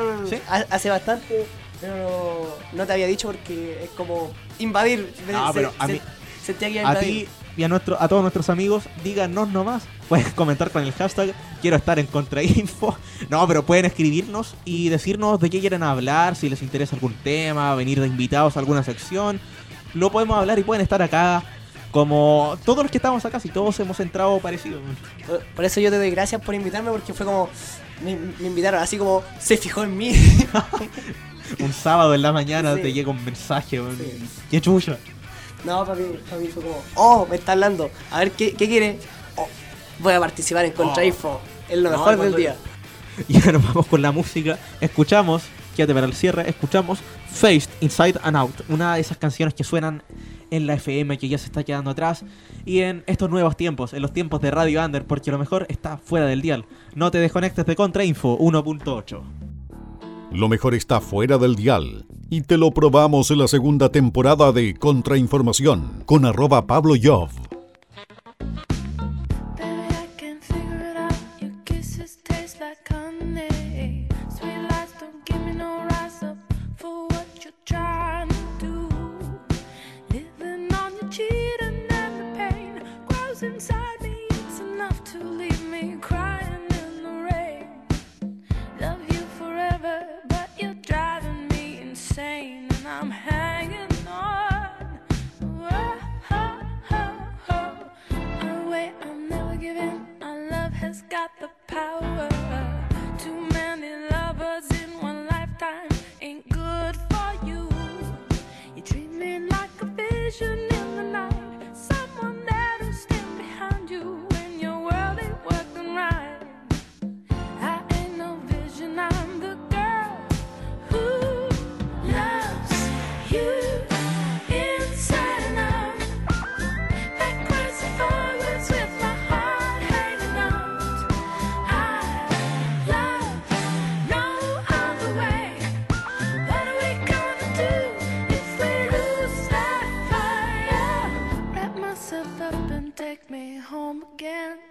H: hace bastante, pero no te había dicho porque es como invadir.
B: No, pero a mí-
H: sentía que a
B: ti y a, nuestro, a todos nuestros amigos, díganos nomás. Pueden comentar con el hashtag quiero estar en contrainfo. No, pero pueden escribirnos y decirnos de qué quieren hablar, si les interesa algún tema, venir de invitados a alguna sección. Lo podemos hablar y pueden estar acá. Como todos los que estamos acá, si todos hemos entrado parecido.
H: Por, por eso yo te doy gracias por invitarme porque fue como. Me, me invitaron así como se fijó en mí.
B: Un sábado en la mañana
H: Sí.
B: te llega un mensaje. weón.
H: Sí.
B: Qué chucha.
H: No, para mí, para mí fue como, oh, me está hablando. A ver, ¿qué, qué quiere? Oh, voy a participar en Contrainfo. Es lo mejor del día.
B: Y ahora vamos con la música. Escuchamos, quédate para el cierre, escuchamos Faced Inside and Out, una de esas canciones que suenan en la FM que ya se está quedando atrás y en estos nuevos tiempos, en los tiempos de Radio Under, porque lo mejor está fuera del dial. No te desconectes de Contrainfo 1.8.
A: Lo mejor está fuera del dial. Y te lo probamos en la segunda temporada de Contrainformación con arroba Pablo Yov.
G: A again.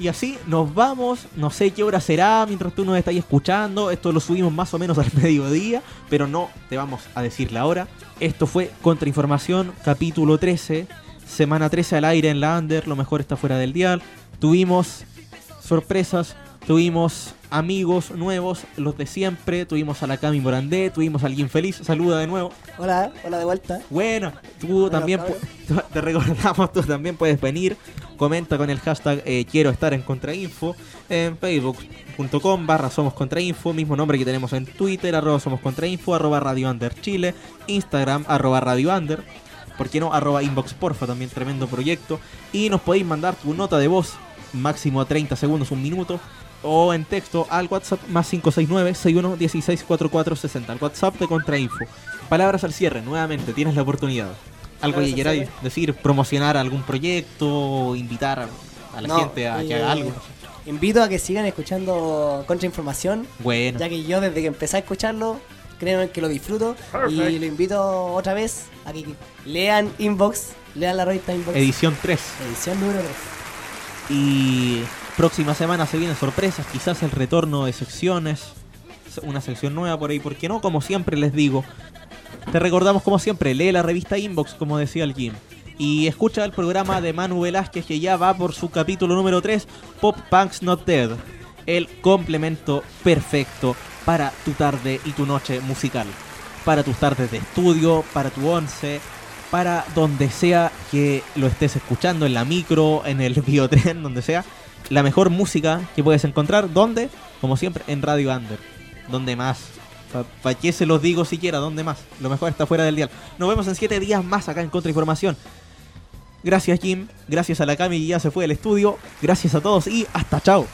B: Y así nos vamos, no sé qué hora será mientras tú nos estás escuchando, esto lo subimos más o menos al mediodía, pero no te vamos a decir la hora. Esto fue Contrainformación, capítulo 13, semana 13 al aire en la Under, lo mejor está fuera del dial. Tuvimos sorpresas, tuvimos amigos nuevos, los de siempre, tuvimos a la Cami Morandé, tuvimos a alguien feliz, saluda de nuevo.
H: Hola, hola de vuelta.
B: Bueno, tú también, te recordamos, tú también puedes venir. Comenta con el hashtag eh, quiero estar en Contrainfo en facebook.com barra somos contrainfo, mismo nombre que tenemos en Twitter, arroba somos contrainfo, arroba radio under chile, Instagram, arroba radio under, ¿por qué no? Arroba inbox porfa, también tremendo proyecto. Y nos podéis mandar tu nota de voz, máximo 30 segundos, un minuto, o en texto al WhatsApp más 569 61 16 44 60, el WhatsApp de Contrainfo. Palabras al cierre, nuevamente, tienes la oportunidad. Algo que queráis decir, promocionar algún proyecto, invitar a la
H: No,
B: gente a que
H: eh,
B: haga algo.
H: Invito a que sigan escuchando Contrainformación,
B: Bueno,
H: ya que yo desde que empecé a escucharlo, créanme que lo disfruto y lo invito otra vez a que lean Inbox, lean la revista Inbox,
B: edición 3.
H: edición número 3.
B: Y próxima semana se vienen sorpresas, quizás el retorno de secciones, una sección nueva por ahí, porque no, como siempre les digo, te recordamos como siempre, lee la revista Inbox, como decía el Jim. Y escucha el programa de Manu Velázquez que ya va por su capítulo número 3, Pop Punks Not Dead. El complemento perfecto para tu tarde y tu noche musical. Para tus tardes de estudio, para tu once, para donde sea que lo estés escuchando, en la micro, en el biotren, donde sea. La mejor música que puedes encontrar, ¿dónde? Como siempre, en Radio Under. ¿Dónde más? ¿Para qué se los digo siquiera? ¿Dónde más? Lo mejor está fuera del dial. Nos vemos en 7 días más acá en Contrainformación. Gracias Jim, gracias a la Cami que ya se fue del estudio, gracias a todos y hasta chao.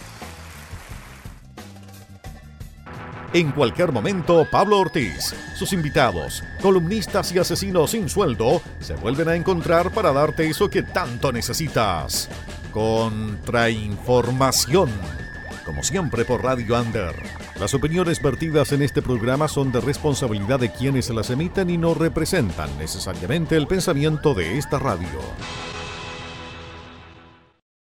A: En cualquier momento, Pablo Ortiz, sus invitados, columnistas y asesinos sin sueldo se vuelven a encontrar para darte eso que tanto necesitas. Contrainformación. como siempre por Radio Under. Las opiniones vertidas en este programa son de responsabilidad de quienes las emiten y no representan necesariamente el pensamiento de esta radio.